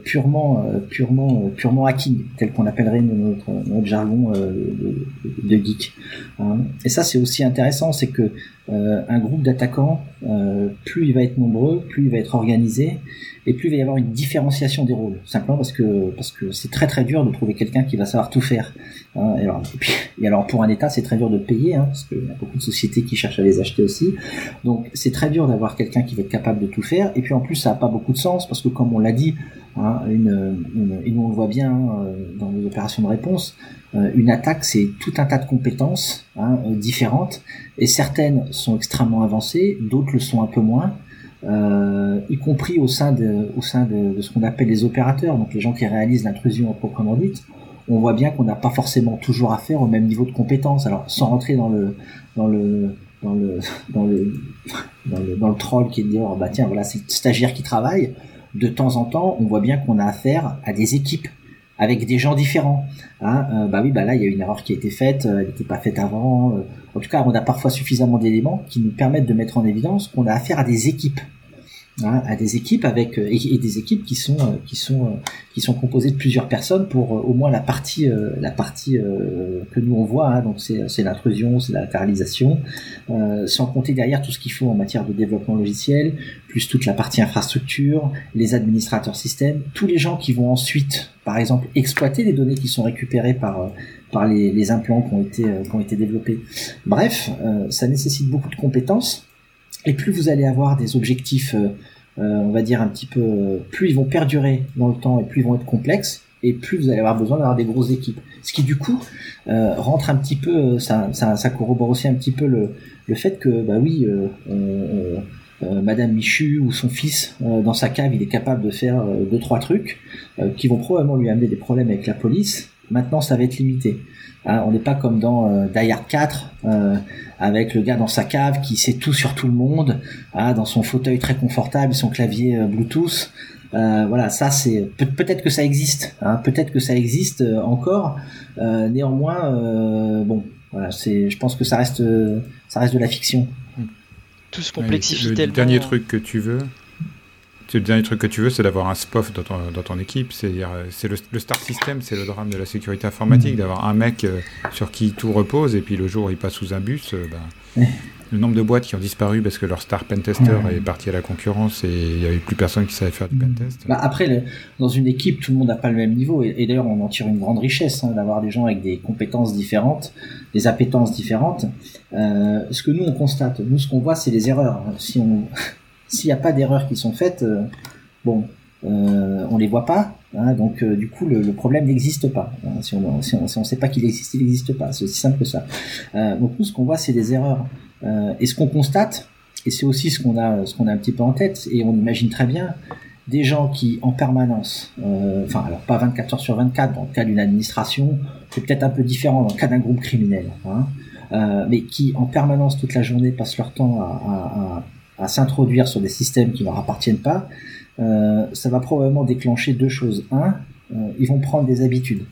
purement, purement, purement hacking, tel qu'on appellerait notre, notre jargon de, de, geek. Hein. Et ça c'est aussi intéressant, c'est que un groupe d'attaquants, plus il va être nombreux, plus il va être organisé, et plus il va y avoir une différenciation des rôles, simplement parce que parce que c'est très très dur de trouver quelqu'un qui va savoir tout faire. Hein, et, alors, pour un État, c'est très dur de payer, hein, parce qu'il y a beaucoup de sociétés qui cherchent à les acheter aussi. Donc c'est très dur d'avoir quelqu'un qui va être capable de tout faire. Et puis en plus, ça n'a pas beaucoup de sens parce que comme on l'a dit, hein, une, une, et on le voit bien euh, dans les opérations de réponse, euh, une attaque c'est tout un tas de compétences hein, différentes et certaines sont extrêmement avancées, d'autres le sont un peu moins. y compris au sein de, au sein de, ce qu'on appelle les opérateurs, donc les gens qui réalisent l'intrusion proprement dite, on voit bien qu'on n'a pas forcément toujours affaire au même niveau de compétence. Alors, sans rentrer dans le dans le dans le (laughs) dans le dans le, dans le troll qui est de dire bah tiens voilà c'est le stagiaire qui travaille. De temps en temps, on voit bien qu'on a affaire à des équipes avec des gens différents. Hein, euh, bah oui, bah là il y a une erreur qui a été faite, euh, elle n'était pas faite avant. Euh. en tout cas, on a parfois suffisamment d'éléments qui nous permettent de mettre en évidence qu'on a affaire à des équipes. Hein, à des équipes avec et, des équipes qui sont qui sont qui sont composées de plusieurs personnes pour au moins la partie la partie que nous on voit hein, donc c'est c'est l'intrusion c'est la latéralisation sans compter derrière tout ce qu'il faut en matière de développement logiciel plus toute la partie infrastructure les administrateurs système tous les gens qui vont ensuite par exemple exploiter les données qui sont récupérées par par les, les implants qui ont été qui ont été développés. Bref ça nécessite beaucoup de compétences et plus vous allez avoir des objectifs, euh, euh, on va dire un petit peu, euh, plus ils vont perdurer dans le temps et plus ils vont être complexes, et plus vous allez avoir besoin d'avoir des grosses équipes. Ce qui du coup rentre un petit peu, ça, ça, ça, corrobore aussi un petit peu le, le fait que, bah oui, Madame Michu ou son fils dans sa cave, il est capable de faire deux trois trucs qui vont probablement lui amener des problèmes avec la police. Maintenant, ça va être limité. Hein, on n'est pas comme dans euh, Die Hard 4 euh, avec le gars dans sa cave qui sait tout sur tout le monde, hein, dans son fauteuil très confortable, son clavier euh, Bluetooth. voilà, ça c'est peut-être que ça existe, hein, peut-être que ça existe encore. néanmoins, bon, voilà, c'est, je pense que ça reste, ça reste de la fiction. Tout se complexifie le, tellement. Le dernier truc que tu veux, le dernier truc que tu veux, c'est d'avoir un SPOF dans ton, dans ton équipe. C'est-à-dire, c'est le, star system, c'est le drame de la sécurité informatique, mmh. d'avoir un mec euh, sur qui tout repose, et puis le jour où il passe sous un bus, euh, ben, (laughs) le nombre de boîtes qui ont disparu parce que leur star pentester est parti à la concurrence et il n'y avait plus personne qui savait faire du mmh. pentest. Bah après, dans une équipe, tout le monde n'a pas le même niveau, et, d'ailleurs, on en tire une grande richesse hein, d'avoir des gens avec des compétences différentes, des appétences différentes. Euh, ce que nous on constate, nous ce qu'on voit, c'est les erreurs. Si on s'il n'y a pas d'erreurs qui sont faites, euh, bon, euh, on les voit pas, hein, donc euh, du coup le, problème n'existe pas. Hein, si on on, sait pas qu'il existe, il n'existe pas. C'est aussi simple que ça. donc nous, ce qu'on voit, c'est des erreurs. et ce qu'on constate, et c'est aussi ce qu'on a, ce a un petit peu en tête, et on imagine très bien des gens qui en permanence, enfin alors pas 24 heures sur 24 dans le cas d'une administration, c'est peut-être un peu différent dans le cas d'un groupe criminel, hein, mais qui en permanence toute la journée passent leur temps à s'introduire sur des systèmes qui leur appartiennent pas, euh, ça va probablement déclencher deux choses. Un, euh, ils vont prendre des habitudes,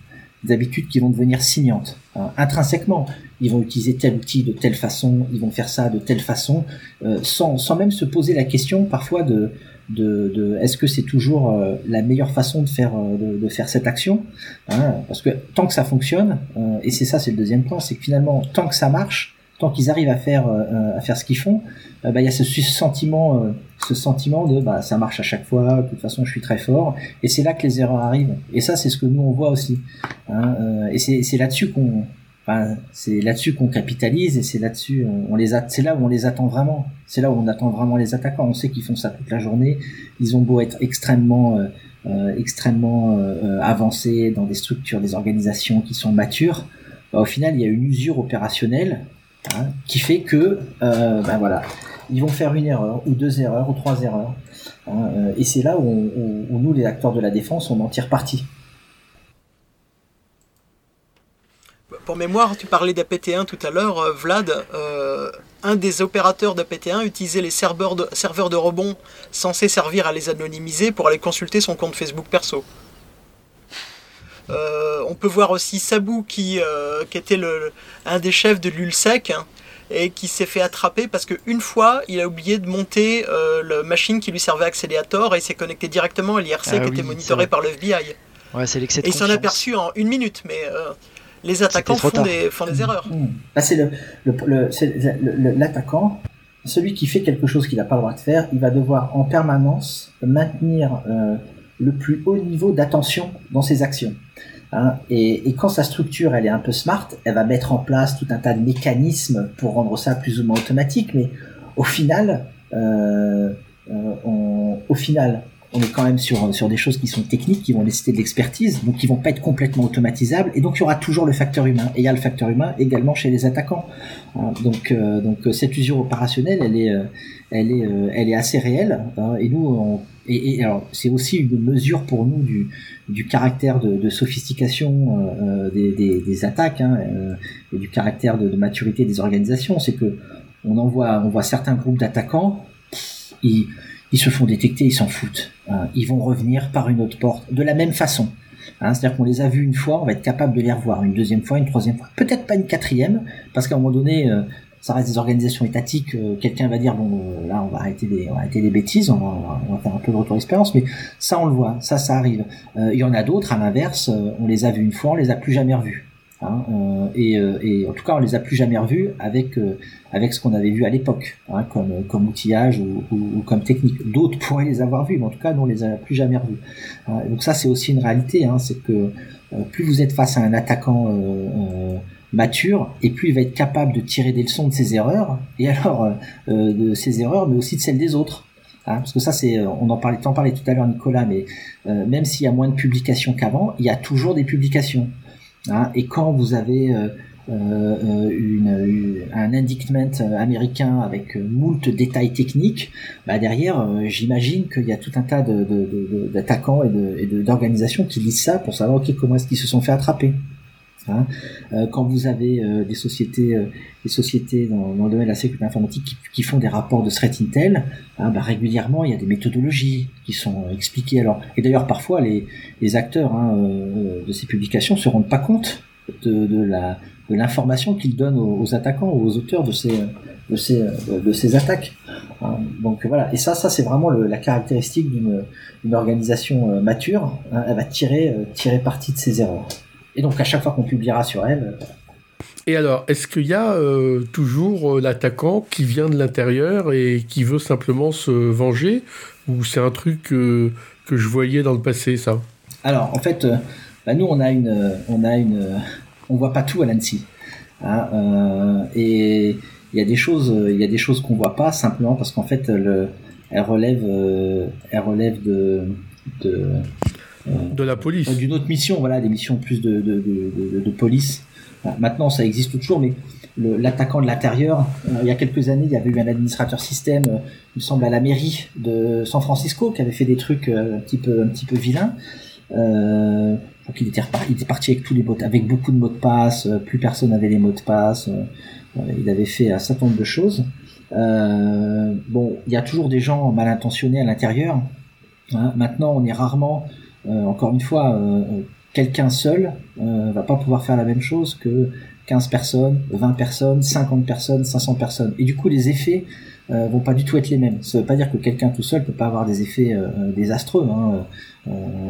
des habitudes qui vont devenir signantes. intrinsèquement, ils vont utiliser tel outil de telle façon, ils vont faire ça de telle façon, euh, sans, sans même se poser la question parfois de, de, est-ce que c'est toujours euh, la meilleure façon de faire euh, de, faire cette action hein, Parce que tant que ça fonctionne, euh, et c'est ça, c'est le deuxième point, c'est que finalement, tant que ça marche, tant qu'ils arrivent à faire à faire ce qu'ils font, euh, bah, il y a ce sentiment, euh, ce sentiment de bah, ça marche à chaque fois, de toute façon je suis très fort, et c'est là que les erreurs arrivent. Et ça, c'est ce que nous on voit aussi. Hein, euh, et c'est là-dessus qu'on c'est là-dessus qu'on capitalise et c'est là-dessus on, les c'est là où on les attend vraiment. C'est là où on attend vraiment les attaquants. On sait qu'ils font ça toute la journée. Ils ont beau être extrêmement euh, extrêmement euh, avancés dans des structures, des organisations qui sont matures. Bah, au final, il y a une usure opérationnelle hein, qui fait que ben voilà, ils vont faire une erreur, ou deux erreurs, ou trois erreurs. Hein, euh, et c'est là où, nous, les acteurs de la défense, on en tire parti. Pour mémoire, tu parlais d'APT1 tout à l'heure, euh, Vlad. Euh, un des opérateurs d'APT1 utilisait les serveurs de rebond censés servir à les anonymiser pour aller consulter son compte Facebook perso. On peut voir aussi Sabou qui, qui était le, un des chefs de l'ULSEC, hein, et qui s'est fait attraper parce qu'une fois, il a oublié de monter euh, la machine qui lui servait accélérateur et il s'est connecté directement à l'IRC ah qui était monitoré par le FBI. Ouais, c'est l'excès Et il s'en a aperçu en une minute, mais euh, les attaquants font des, font des, erreurs. Mmh. c'est l'attaquant, celui qui fait quelque chose qu'il n'a pas le droit de faire, il va devoir en permanence maintenir euh, le plus haut niveau d'attention dans ses actions. Hein, et, quand sa structure elle est un peu smart, elle va mettre en place tout un tas de mécanismes pour rendre ça plus ou moins automatique. Mais au final, euh, euh, au final, on est quand même sur sur des choses qui sont techniques, qui vont nécessiter de l'expertise, donc qui vont pas être complètement automatisables, et donc il y aura toujours le facteur humain. Et il y a le facteur humain également chez les attaquants. donc donc cette usure opérationnelle, elle est elle est elle est assez réelle. Hein, et nous, on, et, alors c'est aussi une mesure pour nous du, du caractère de, sophistication euh, des, des, des, attaques hein, euh, et du caractère de, maturité des organisations. C'est que on envoie, on voit certains groupes d'attaquants, ils, ils se font détecter, ils s'en foutent. Hein. ils vont revenir par une autre porte de la même façon. Hein, C'est-à-dire qu'on les a vus une fois, on va être capable de les revoir une deuxième fois, une troisième fois, peut-être pas une quatrième, parce qu'à un moment donné, euh, ça reste des organisations étatiques. Euh, quelqu'un va dire bon, euh, là, on va arrêter des, on arrêter des bêtises, on va, faire un peu de retour d'expérience, mais ça, on le voit, ça, ça arrive. Euh, il y en a d'autres, à l'inverse, on les a vus une fois, on les a plus jamais revus. Hein, et, et, en tout cas, on les a plus jamais revus avec avec ce qu'on avait vu à l'époque, hein, comme comme outillage ou, comme technique. D'autres (laughs) pourraient les avoir vus, mais en tout cas, nous on les a plus jamais revus. donc ça, c'est aussi une réalité, hein, c'est que plus vous êtes face à un attaquant mature et plus il va être capable de tirer des leçons de ses erreurs et alors euh, euh, de ses erreurs mais aussi de celles des autres hein, parce que ça c'est euh, on en parlait t'en parlais tout à l'heure Nicolas mais même s'il y a moins de publications qu'avant il y a toujours des publications hein, et quand vous avez une, un indictment américain avec moult détails techniques, bah derrière, j'imagine qu'il y a tout un tas d'attaquants et d'organisations qui lisent ça pour savoir comment est-ce qu'ils se sont fait attraper. Hein. Euh, quand vous avez euh, des sociétés, euh, des sociétés dans, le domaine de la sécurité informatique qui, font des rapports de threat intel, hein, bah, régulièrement il y a des méthodologies qui sont expliquées. Alors, et d'ailleurs parfois les, acteurs hein, de ces publications se rendent pas compte de, l'information qu'ils donnent aux, attaquants ou aux auteurs de ces attaques. Donc voilà. Et ça, ça c'est vraiment la caractéristique d'une organisation mature. Elle va tirer tirer parti de ses erreurs. Et donc à chaque fois qu'on publiera sur elle. Euh, et alors, est-ce qu'il y a euh, toujours euh, l'attaquant qui vient de l'intérieur et qui veut simplement se venger? Ou c'est un truc que je voyais dans le passé, ça? Alors, en fait, bah, nous, on a une. On a une on voit pas tout à l'ANSI. Hein, et il y a des choses, il y a des choses qu'on voit pas simplement parce qu'en fait, le, elle relève, elle relève de, de de la police. Euh, d'une autre mission, voilà, des missions plus de, de, de, de police. Maintenant, ça existe toujours, mais l'attaquant de l'intérieur, euh, il y a quelques années, il y avait eu un administrateur système, euh, il me semble, à la mairie de San Francisco, qui avait fait des trucs un petit peu, un petit peu vilains. Euh, il était, il était parti avec tous les mots, avec beaucoup de mots de passe, plus personne n'avait les mots de passe. il avait fait un certain nombre de choses. bon, il y a toujours des gens mal intentionnés à l'intérieur. Hein. Maintenant, on est rarement euh, encore une fois, euh, euh, quelqu'un seul va pas pouvoir faire la même chose que 15 personnes, 20 personnes, 50 personnes, 500 personnes. Et du coup, les effets euh, vont pas du tout être les mêmes. Ça veut pas dire que quelqu'un tout seul peut pas avoir des effets désastreux, hein.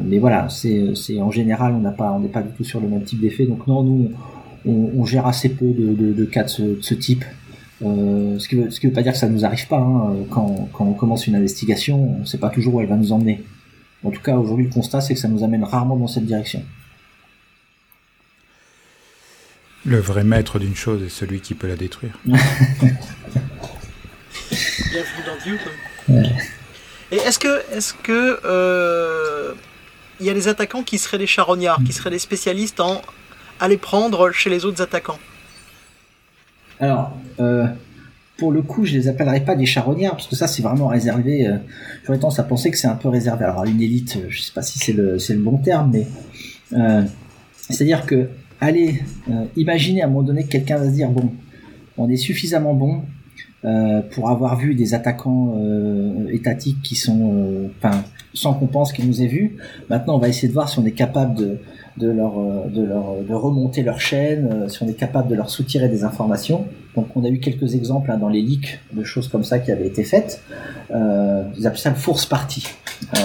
mais voilà, c'est, en général, on n'est pas du tout sur le même type d'effet. Donc non, nous, on, gère assez peu de, cas de ce, type. ce, qui veut, veut pas dire que ça nous arrive pas. Hein. Quand, on commence une investigation, on sait pas toujours où elle va nous emmener. En tout cas, aujourd'hui, le constat, c'est que ça nous amène rarement dans cette direction. Le vrai maître d'une chose est celui qui peut la détruire. Bienvenue dans (laughs) Et est-ce que, est-ce que, euh, il y a des attaquants qui seraient des charognards, qui seraient des spécialistes en aller prendre chez les autres attaquants? Alors, euh, pour le coup, je les appellerai pas des charognards parce que ça, c'est vraiment réservé. Euh, J'aurais tendance à penser que c'est un peu réservé. Alors, une élite, euh, je sais pas si c'est le, le bon terme, mais euh, c'est-à-dire que, allez, imaginez à un moment donné que quelqu'un va se dire bon, on est suffisamment bon pour avoir vu des attaquants étatiques qui sont, enfin, sans qu'on pense qu'ils nous aient vus. Maintenant, on va essayer de voir si on est capable de de leur, euh, de leur de remonter leur chaîne, euh, si on est capable de leur soutirer des informations. Donc on a eu quelques exemples hein, dans les leaks de choses comme ça qui avaient été faites. Euh, ils appellent ça le force party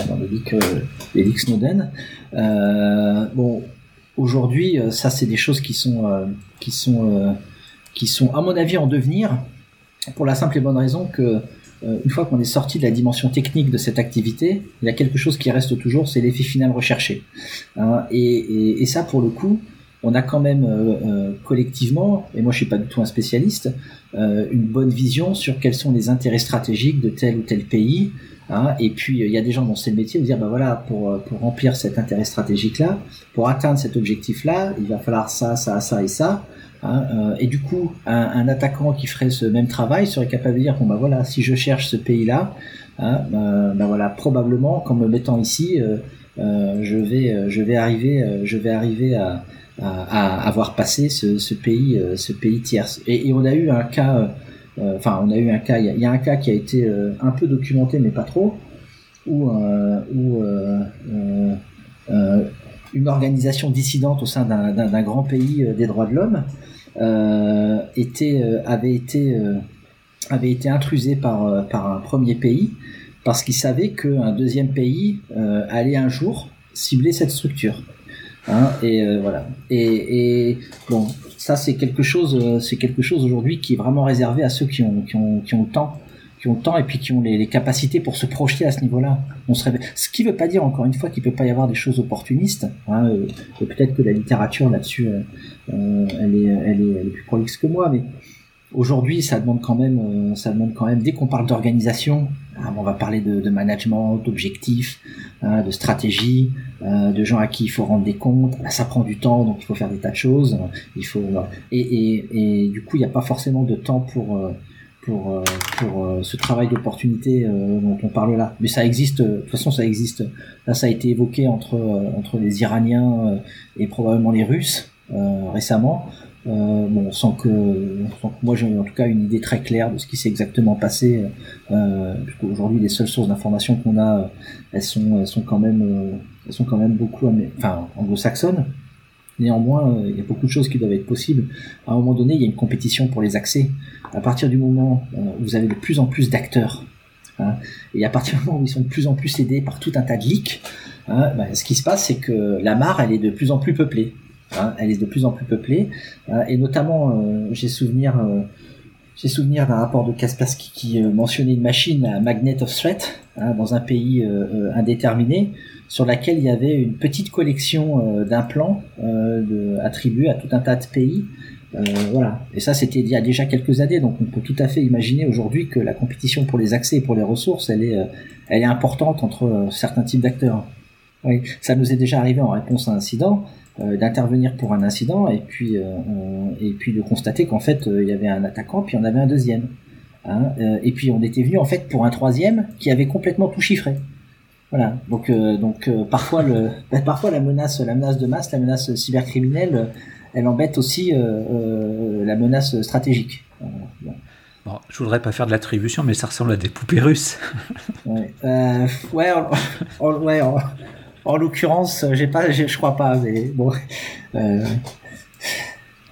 dans les leaks, euh, les Snowden. Euh, bon, aujourd'hui, ça c'est des choses qui sont qui sont qui sont à mon avis en devenir pour la simple et bonne raison que euh, une fois qu'on est sorti de la dimension technique de cette activité, il y a quelque chose qui reste toujours, c'est l'effet final recherché. Hein, et, et, et, ça, pour le coup, on a quand même collectivement, et moi je suis pas du tout un spécialiste, une bonne vision sur quels sont les intérêts stratégiques de tel ou tel pays. Hein, et puis il y a des gens dont c'est le métier de dire bah voilà pour pour remplir cet intérêt stratégique là, pour atteindre cet objectif là, il va falloir ça, ça, ça et ça. Hein, euh, et du coup, un, attaquant qui ferait ce même travail serait capable de dire bon bah voilà, si je cherche ce pays-là, hein, bah, bah, voilà, probablement qu'en me mettant ici, euh, euh, je vais je vais arriver je vais arriver à, à, avoir passé ce, ce pays ce pays tierce. Et, et, on a eu un cas, enfin on a eu un cas, il y, a un cas qui a été un peu documenté mais pas trop, où où une organisation dissidente au sein d'un grand pays des droits de l'homme euh, était, euh, avait été euh, avait été par un premier pays parce qu'il savait qu'un deuxième pays allait un jour cibler cette structure. Hein, et voilà. Et, bon, ça c'est quelque chose, c'est quelque chose aujourd'hui qui est vraiment réservé à ceux qui ont qui ont qui ont le temps, qui ont le temps et puis qui ont les, capacités pour se projeter à ce niveau-là. On se Ce qui veut pas dire encore une fois qu'il peut pas y avoir des choses opportunistes. Hein, peut-être que la littérature là-dessus euh, elle, est, elle, est, elle est plus prolixe que moi, mais aujourd'hui, ça demande quand même, euh, ça demande quand même. Dès qu'on parle d'organisation, ah, on va parler de, de management, d'objectifs, hein, de stratégie, euh, de gens à qui il faut rendre des comptes. ça prend du temps, donc il faut faire des tas de choses. Il faut et, et, et du coup, il n'y a pas forcément de temps pour pour, pour ce travail d'opportunité dont on parle là. Mais ça existe, de toute façon ça existe. Là ça a été évoqué entre, entre les Iraniens et probablement les Russes. Euh, récemment. Euh, bon, sans que, sans que moi j'ai en tout cas une idée très claire de ce qui s'est exactement passé. Euh, Aujourd'hui, les seules sources d'informations qu'on a, elles sont, elles sont quand même, euh, elles sont quand même beaucoup, anglo-saxonnes. Néanmoins, il y a beaucoup de choses qui doivent être possibles. À un moment donné, il y a une compétition pour les accès. À partir du moment où vous avez de plus en plus d'acteurs, hein, et à partir du moment où ils sont de plus en plus aidés par tout un tas de leaks, hein, ben, ce qui se passe, c'est que la mare, elle est de plus en plus peuplée. Hein, elle est de plus en plus peuplée, euh, et notamment, euh, j'ai souvenir, euh, j'ai souvenir d'un rapport de Kaspersky qui mentionnait une machine à magnet of threat dans un pays indéterminé, sur laquelle il y avait une petite collection d'implants attribués à tout un tas de pays. voilà. Et ça, c'était il y a déjà quelques années, donc on peut tout à fait imaginer aujourd'hui que la compétition pour les accès et pour les ressources, elle est, elle est importante entre certains types d'acteurs. Oui, ça nous est déjà arrivé en réponse à un incident. Euh, d'intervenir pour un incident et puis euh, et puis de constater qu'en fait euh, il y avait un attaquant puis on avait un deuxième hein, et puis on était venu en fait pour un troisième qui avait complètement tout chiffré voilà donc donc parfois le ben, parfois la menace la menace de masse la menace cybercriminelle elle embête aussi la menace stratégique Bon, je voudrais pas faire de l'attribution, mais ça ressemble à des poupées russes. ouais, ouais, ouais, en l'occurrence, j'ai pas, je crois pas, mais bon. Euh.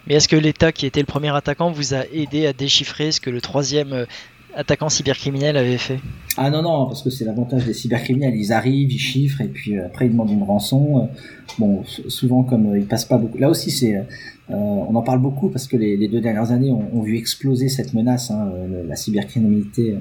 Mais est-ce que l'État, qui était le premier attaquant, vous a aidé à déchiffrer ce que le troisième euh, attaquant cybercriminel avait fait Ah non, non, parce que c'est l'avantage des cybercriminels. Ils arrivent, ils chiffrent, et puis euh, après ils demandent une rançon. Bon, souvent comme ils passent pas beaucoup. Là aussi, c'est, on en parle beaucoup parce que les, deux dernières années ont, vu exploser cette menace, hein, la cybercriminalité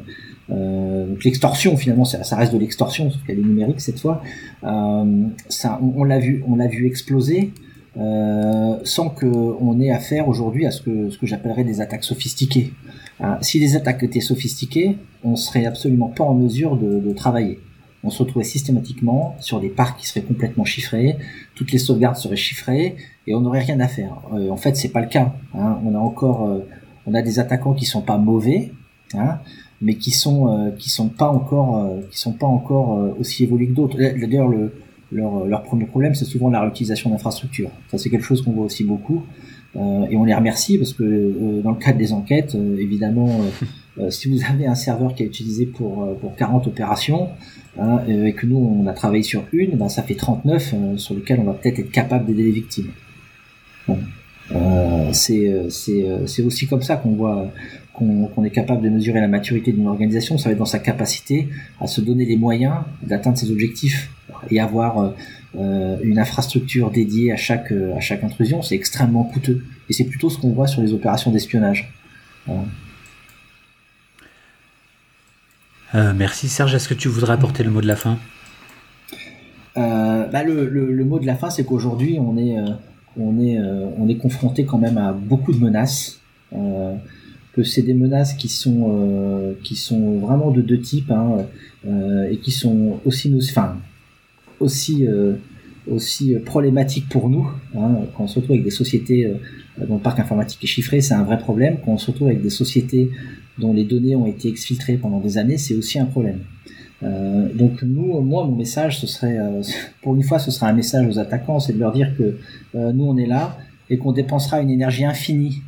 euh, donc l'extorsion finalement ça, reste de l'extorsion sauf qu'elle est numérique cette fois euh, ça on, l'a vu on l'a vu exploser euh, sans que on ait affaire aujourd'hui à ce que ce que j'appellerais des attaques sophistiquées euh, si les attaques étaient sophistiquées on serait absolument pas en mesure de, de travailler on se retrouvait systématiquement sur des parcs qui seraient complètement chiffrés, toutes les sauvegardes seraient chiffrées et on n'aurait rien à faire. Euh, en fait, c'est pas le cas. Hein. On a encore, euh, on a des attaquants qui sont pas mauvais, hein, mais qui sont euh, qui sont pas encore euh, qui sont pas encore euh, aussi évolués que d'autres. D'ailleurs, le, leur, leur premier problème, c'est souvent la réutilisation d'infrastructures. Ça, c'est quelque chose qu'on voit aussi beaucoup. Euh, et on les remercie parce que dans le cadre des enquêtes, évidemment, (laughs) si vous avez un serveur qui est utilisé pour, pour 40 opérations hein, et que nous, on a travaillé sur une, ben, ça fait 39 sur lesquelles on va peut-être être capable d'aider les victimes. Bon. c'est aussi comme ça qu'on voit qu'on est capable de mesurer la maturité d'une organisation, ça va être dans sa capacité à se donner les moyens d'atteindre ses objectifs et avoir euh, euh, une infrastructure dédiée à chaque à chaque intrusion, c'est extrêmement coûteux. Et c'est plutôt ce qu'on voit sur les opérations d'espionnage. Euh, merci Serge. Est-ce que tu voudrais apporter le mot de la fin? Bah, le, le, mot de la fin, c'est qu'aujourd'hui, on est on est, on est confronté quand même à beaucoup de menaces. que c'est des menaces qui sont, qui sont vraiment de deux types hein, et qui sont aussi, enfin, aussi aussi problématiques pour nous. Hein, quand on se retrouve avec des sociétés dont le parc informatique est chiffré, c'est un vrai problème. Quand on se retrouve avec des sociétés dont les données ont été exfiltrées pendant des années, c'est aussi un problème. Euh, donc nous, moi, mon message, ce serait, euh, (laughs) pour une fois, ce sera un message aux attaquants, c'est de leur dire que euh, nous, on est là et qu'on dépensera une énergie infinie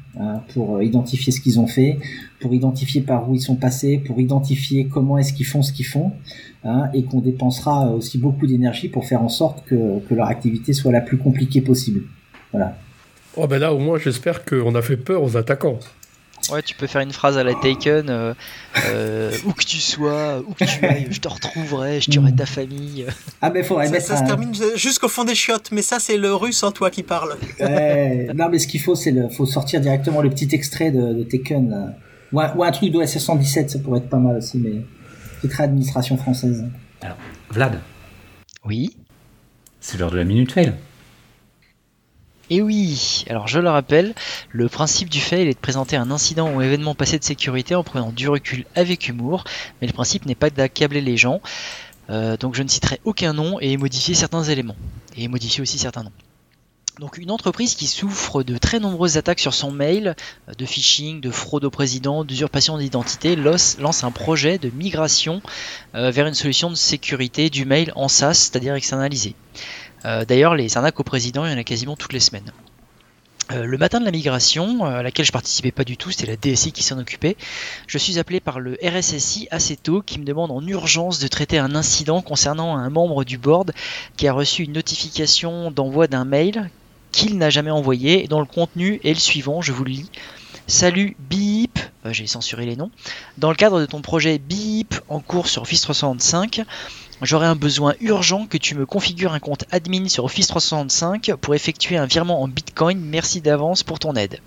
pour identifier ce qu'ils ont fait, pour identifier par où ils sont passés, pour identifier comment est-ce qu'ils font ce qu'ils font, hein, et qu'on dépensera aussi beaucoup d'énergie pour faire en sorte que, que leur activité soit la plus compliquée possible. Voilà. Oh ben là, au moins, j'espère qu'on a fait peur aux attaquants. Ouais, tu peux faire une phrase à la Taken, euh, euh, où que tu sois, où que tu ailles, je te retrouverai, je tuerai ta famille. Ah mais faudrait ça, ça se termine jusqu'au fond des chiottes, mais ça c'est le russe en toi qui parle. non mais ce qu'il faut c'est le, faut sortir directement le petit extrait de, de Taken, ou un, ou un, truc d'OSS 117, ça pourrait être pas mal aussi, mais c'est très administration française. Alors, Vlad. Oui. C'est l'heure de la minute fail. Et oui, alors je le rappelle, le principe du fail est de présenter un incident ou événement passé de sécurité en prenant du recul avec humour, mais le principe n'est pas d'accabler les gens. Euh, donc je ne citerai aucun nom et modifier certains éléments. Et modifier aussi certains noms. Donc une entreprise qui souffre de très nombreuses attaques sur son mail, euh, de phishing, de fraude au président, d'usurpation d'identité, lance un projet de migration euh, vers une solution de sécurité du mail en SaaS, c'est-à-dire externalisé. Euh, d'ailleurs, les arnaques au président, il y en a quasiment toutes les semaines. Euh, le matin de la migration, euh, à laquelle je participais pas du tout, c'était la DSI qui s'en occupait, je suis appelé par le RSSI assez tôt qui me demande en urgence de traiter un incident concernant un membre du board qui a reçu une notification d'envoi d'un mail qu'il n'a jamais envoyé et dont le contenu est le suivant, je vous le lis. Salut Bip, j'ai censuré les noms. Dans le cadre de ton projet Bip en cours sur Office 365, J'aurais un besoin urgent que tu me configures un compte admin sur Office 365 pour effectuer un virement en Bitcoin. Merci d'avance pour ton aide.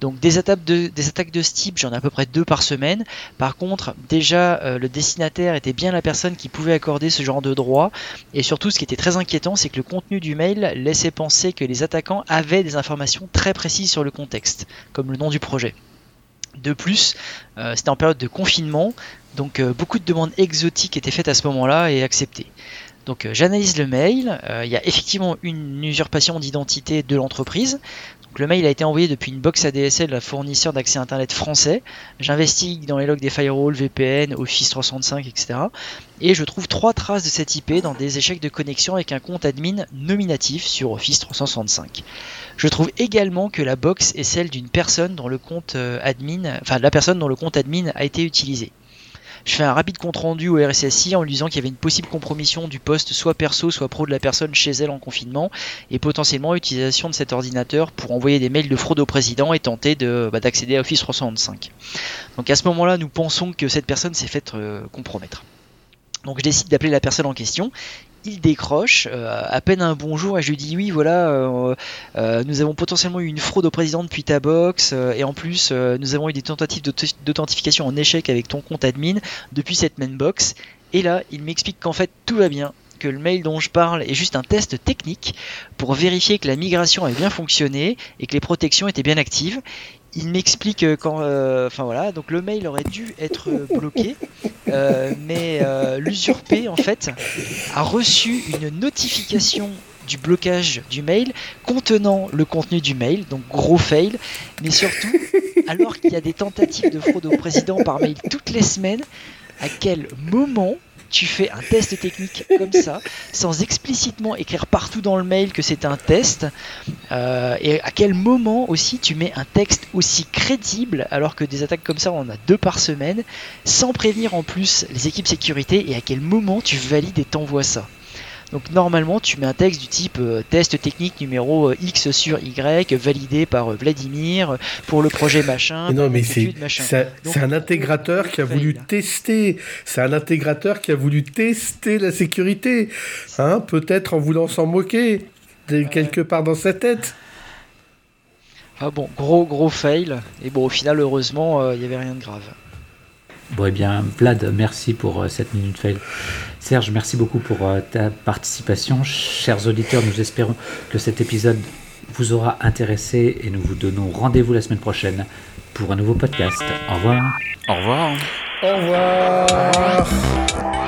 Donc des attaques de, des attaques de ce type, j'en ai à peu près deux par semaine. Par contre, déjà, euh, le destinataire était bien la personne qui pouvait accorder ce genre de droit. Et surtout, ce qui était très inquiétant, c'est que le contenu du mail laissait penser que les attaquants avaient des informations très précises sur le contexte, comme le nom du projet. De plus, euh, c'était en période de confinement, donc euh, beaucoup de demandes exotiques étaient faites à ce moment-là et acceptées. Donc euh, j'analyse le mail, il y a effectivement une usurpation d'identité de l'entreprise. le mail a été envoyé depuis une box ADSL la fournisseur d'accès internet français. J'investigue dans les logs des firewalls, VPN, Office 365, etc. Et je trouve trois traces de cette IP dans des échecs de connexion avec un compte admin nominatif sur Office 365. Je trouve également que la box est celle d'une personne dont le compte euh, admin, enfin la personne dont le compte admin a été utilisé. Je fais un rapide compte rendu au RSSI en lui disant qu'il y avait une possible compromission du poste soit perso soit pro de la personne chez elle en confinement et potentiellement utilisation de cet ordinateur pour envoyer des mails de fraude au président et tenter bah, d'accéder à Office 365. Donc à ce moment-là, nous pensons que cette personne s'est faite euh, compromettre. Donc je décide d'appeler la personne en question il décroche euh, à peine un bonjour et je lui dis oui voilà euh, euh, nous avons potentiellement eu une fraude au président depuis ta box et en plus nous avons eu des tentatives d'authentification en échec avec ton compte admin depuis cette main box. Et là il m'explique qu'en fait tout va bien que le mail dont je parle est juste un test technique pour vérifier que la migration a bien fonctionné et que les protections étaient bien actives il m'explique quand, euh, enfin voilà, donc le mail aurait dû être bloqué, euh, mais euh, l'usurpé en fait a reçu une notification du blocage du mail contenant le contenu du mail, donc gros fail, mais surtout alors qu'il y a des tentatives de fraude au président par mail toutes les semaines, à quel moment tu fais un test technique comme ça, (laughs) sans explicitement écrire partout dans le mail que c'est un test, euh, et à quel moment aussi tu mets un texte aussi crédible, alors que des attaques comme ça, on en a deux par semaine, sans prévenir en plus les équipes sécurité, et à quel moment tu valides et t'envoies ça? Donc normalement, tu mets un texte du type euh, test technique numéro euh, X sur Y, validé par euh, Vladimir pour le projet machin. non, mais c'est un intégrateur qui a voulu tester. C'est un intégrateur qui a voulu tester la sécurité. Hein, Peut-être en voulant s'en moquer quelque part dans sa tête. Ah bon, gros gros fail. Et bon, au final, heureusement, il n'y avait rien de grave. Bon, eh bien, Vlad, merci pour euh, cette minute fail. Serge, merci beaucoup pour euh, ta participation. Chers auditeurs, nous espérons que cet épisode vous aura intéressé et nous vous donnons rendez-vous la semaine prochaine pour un nouveau podcast. Au revoir. Au revoir. Au revoir.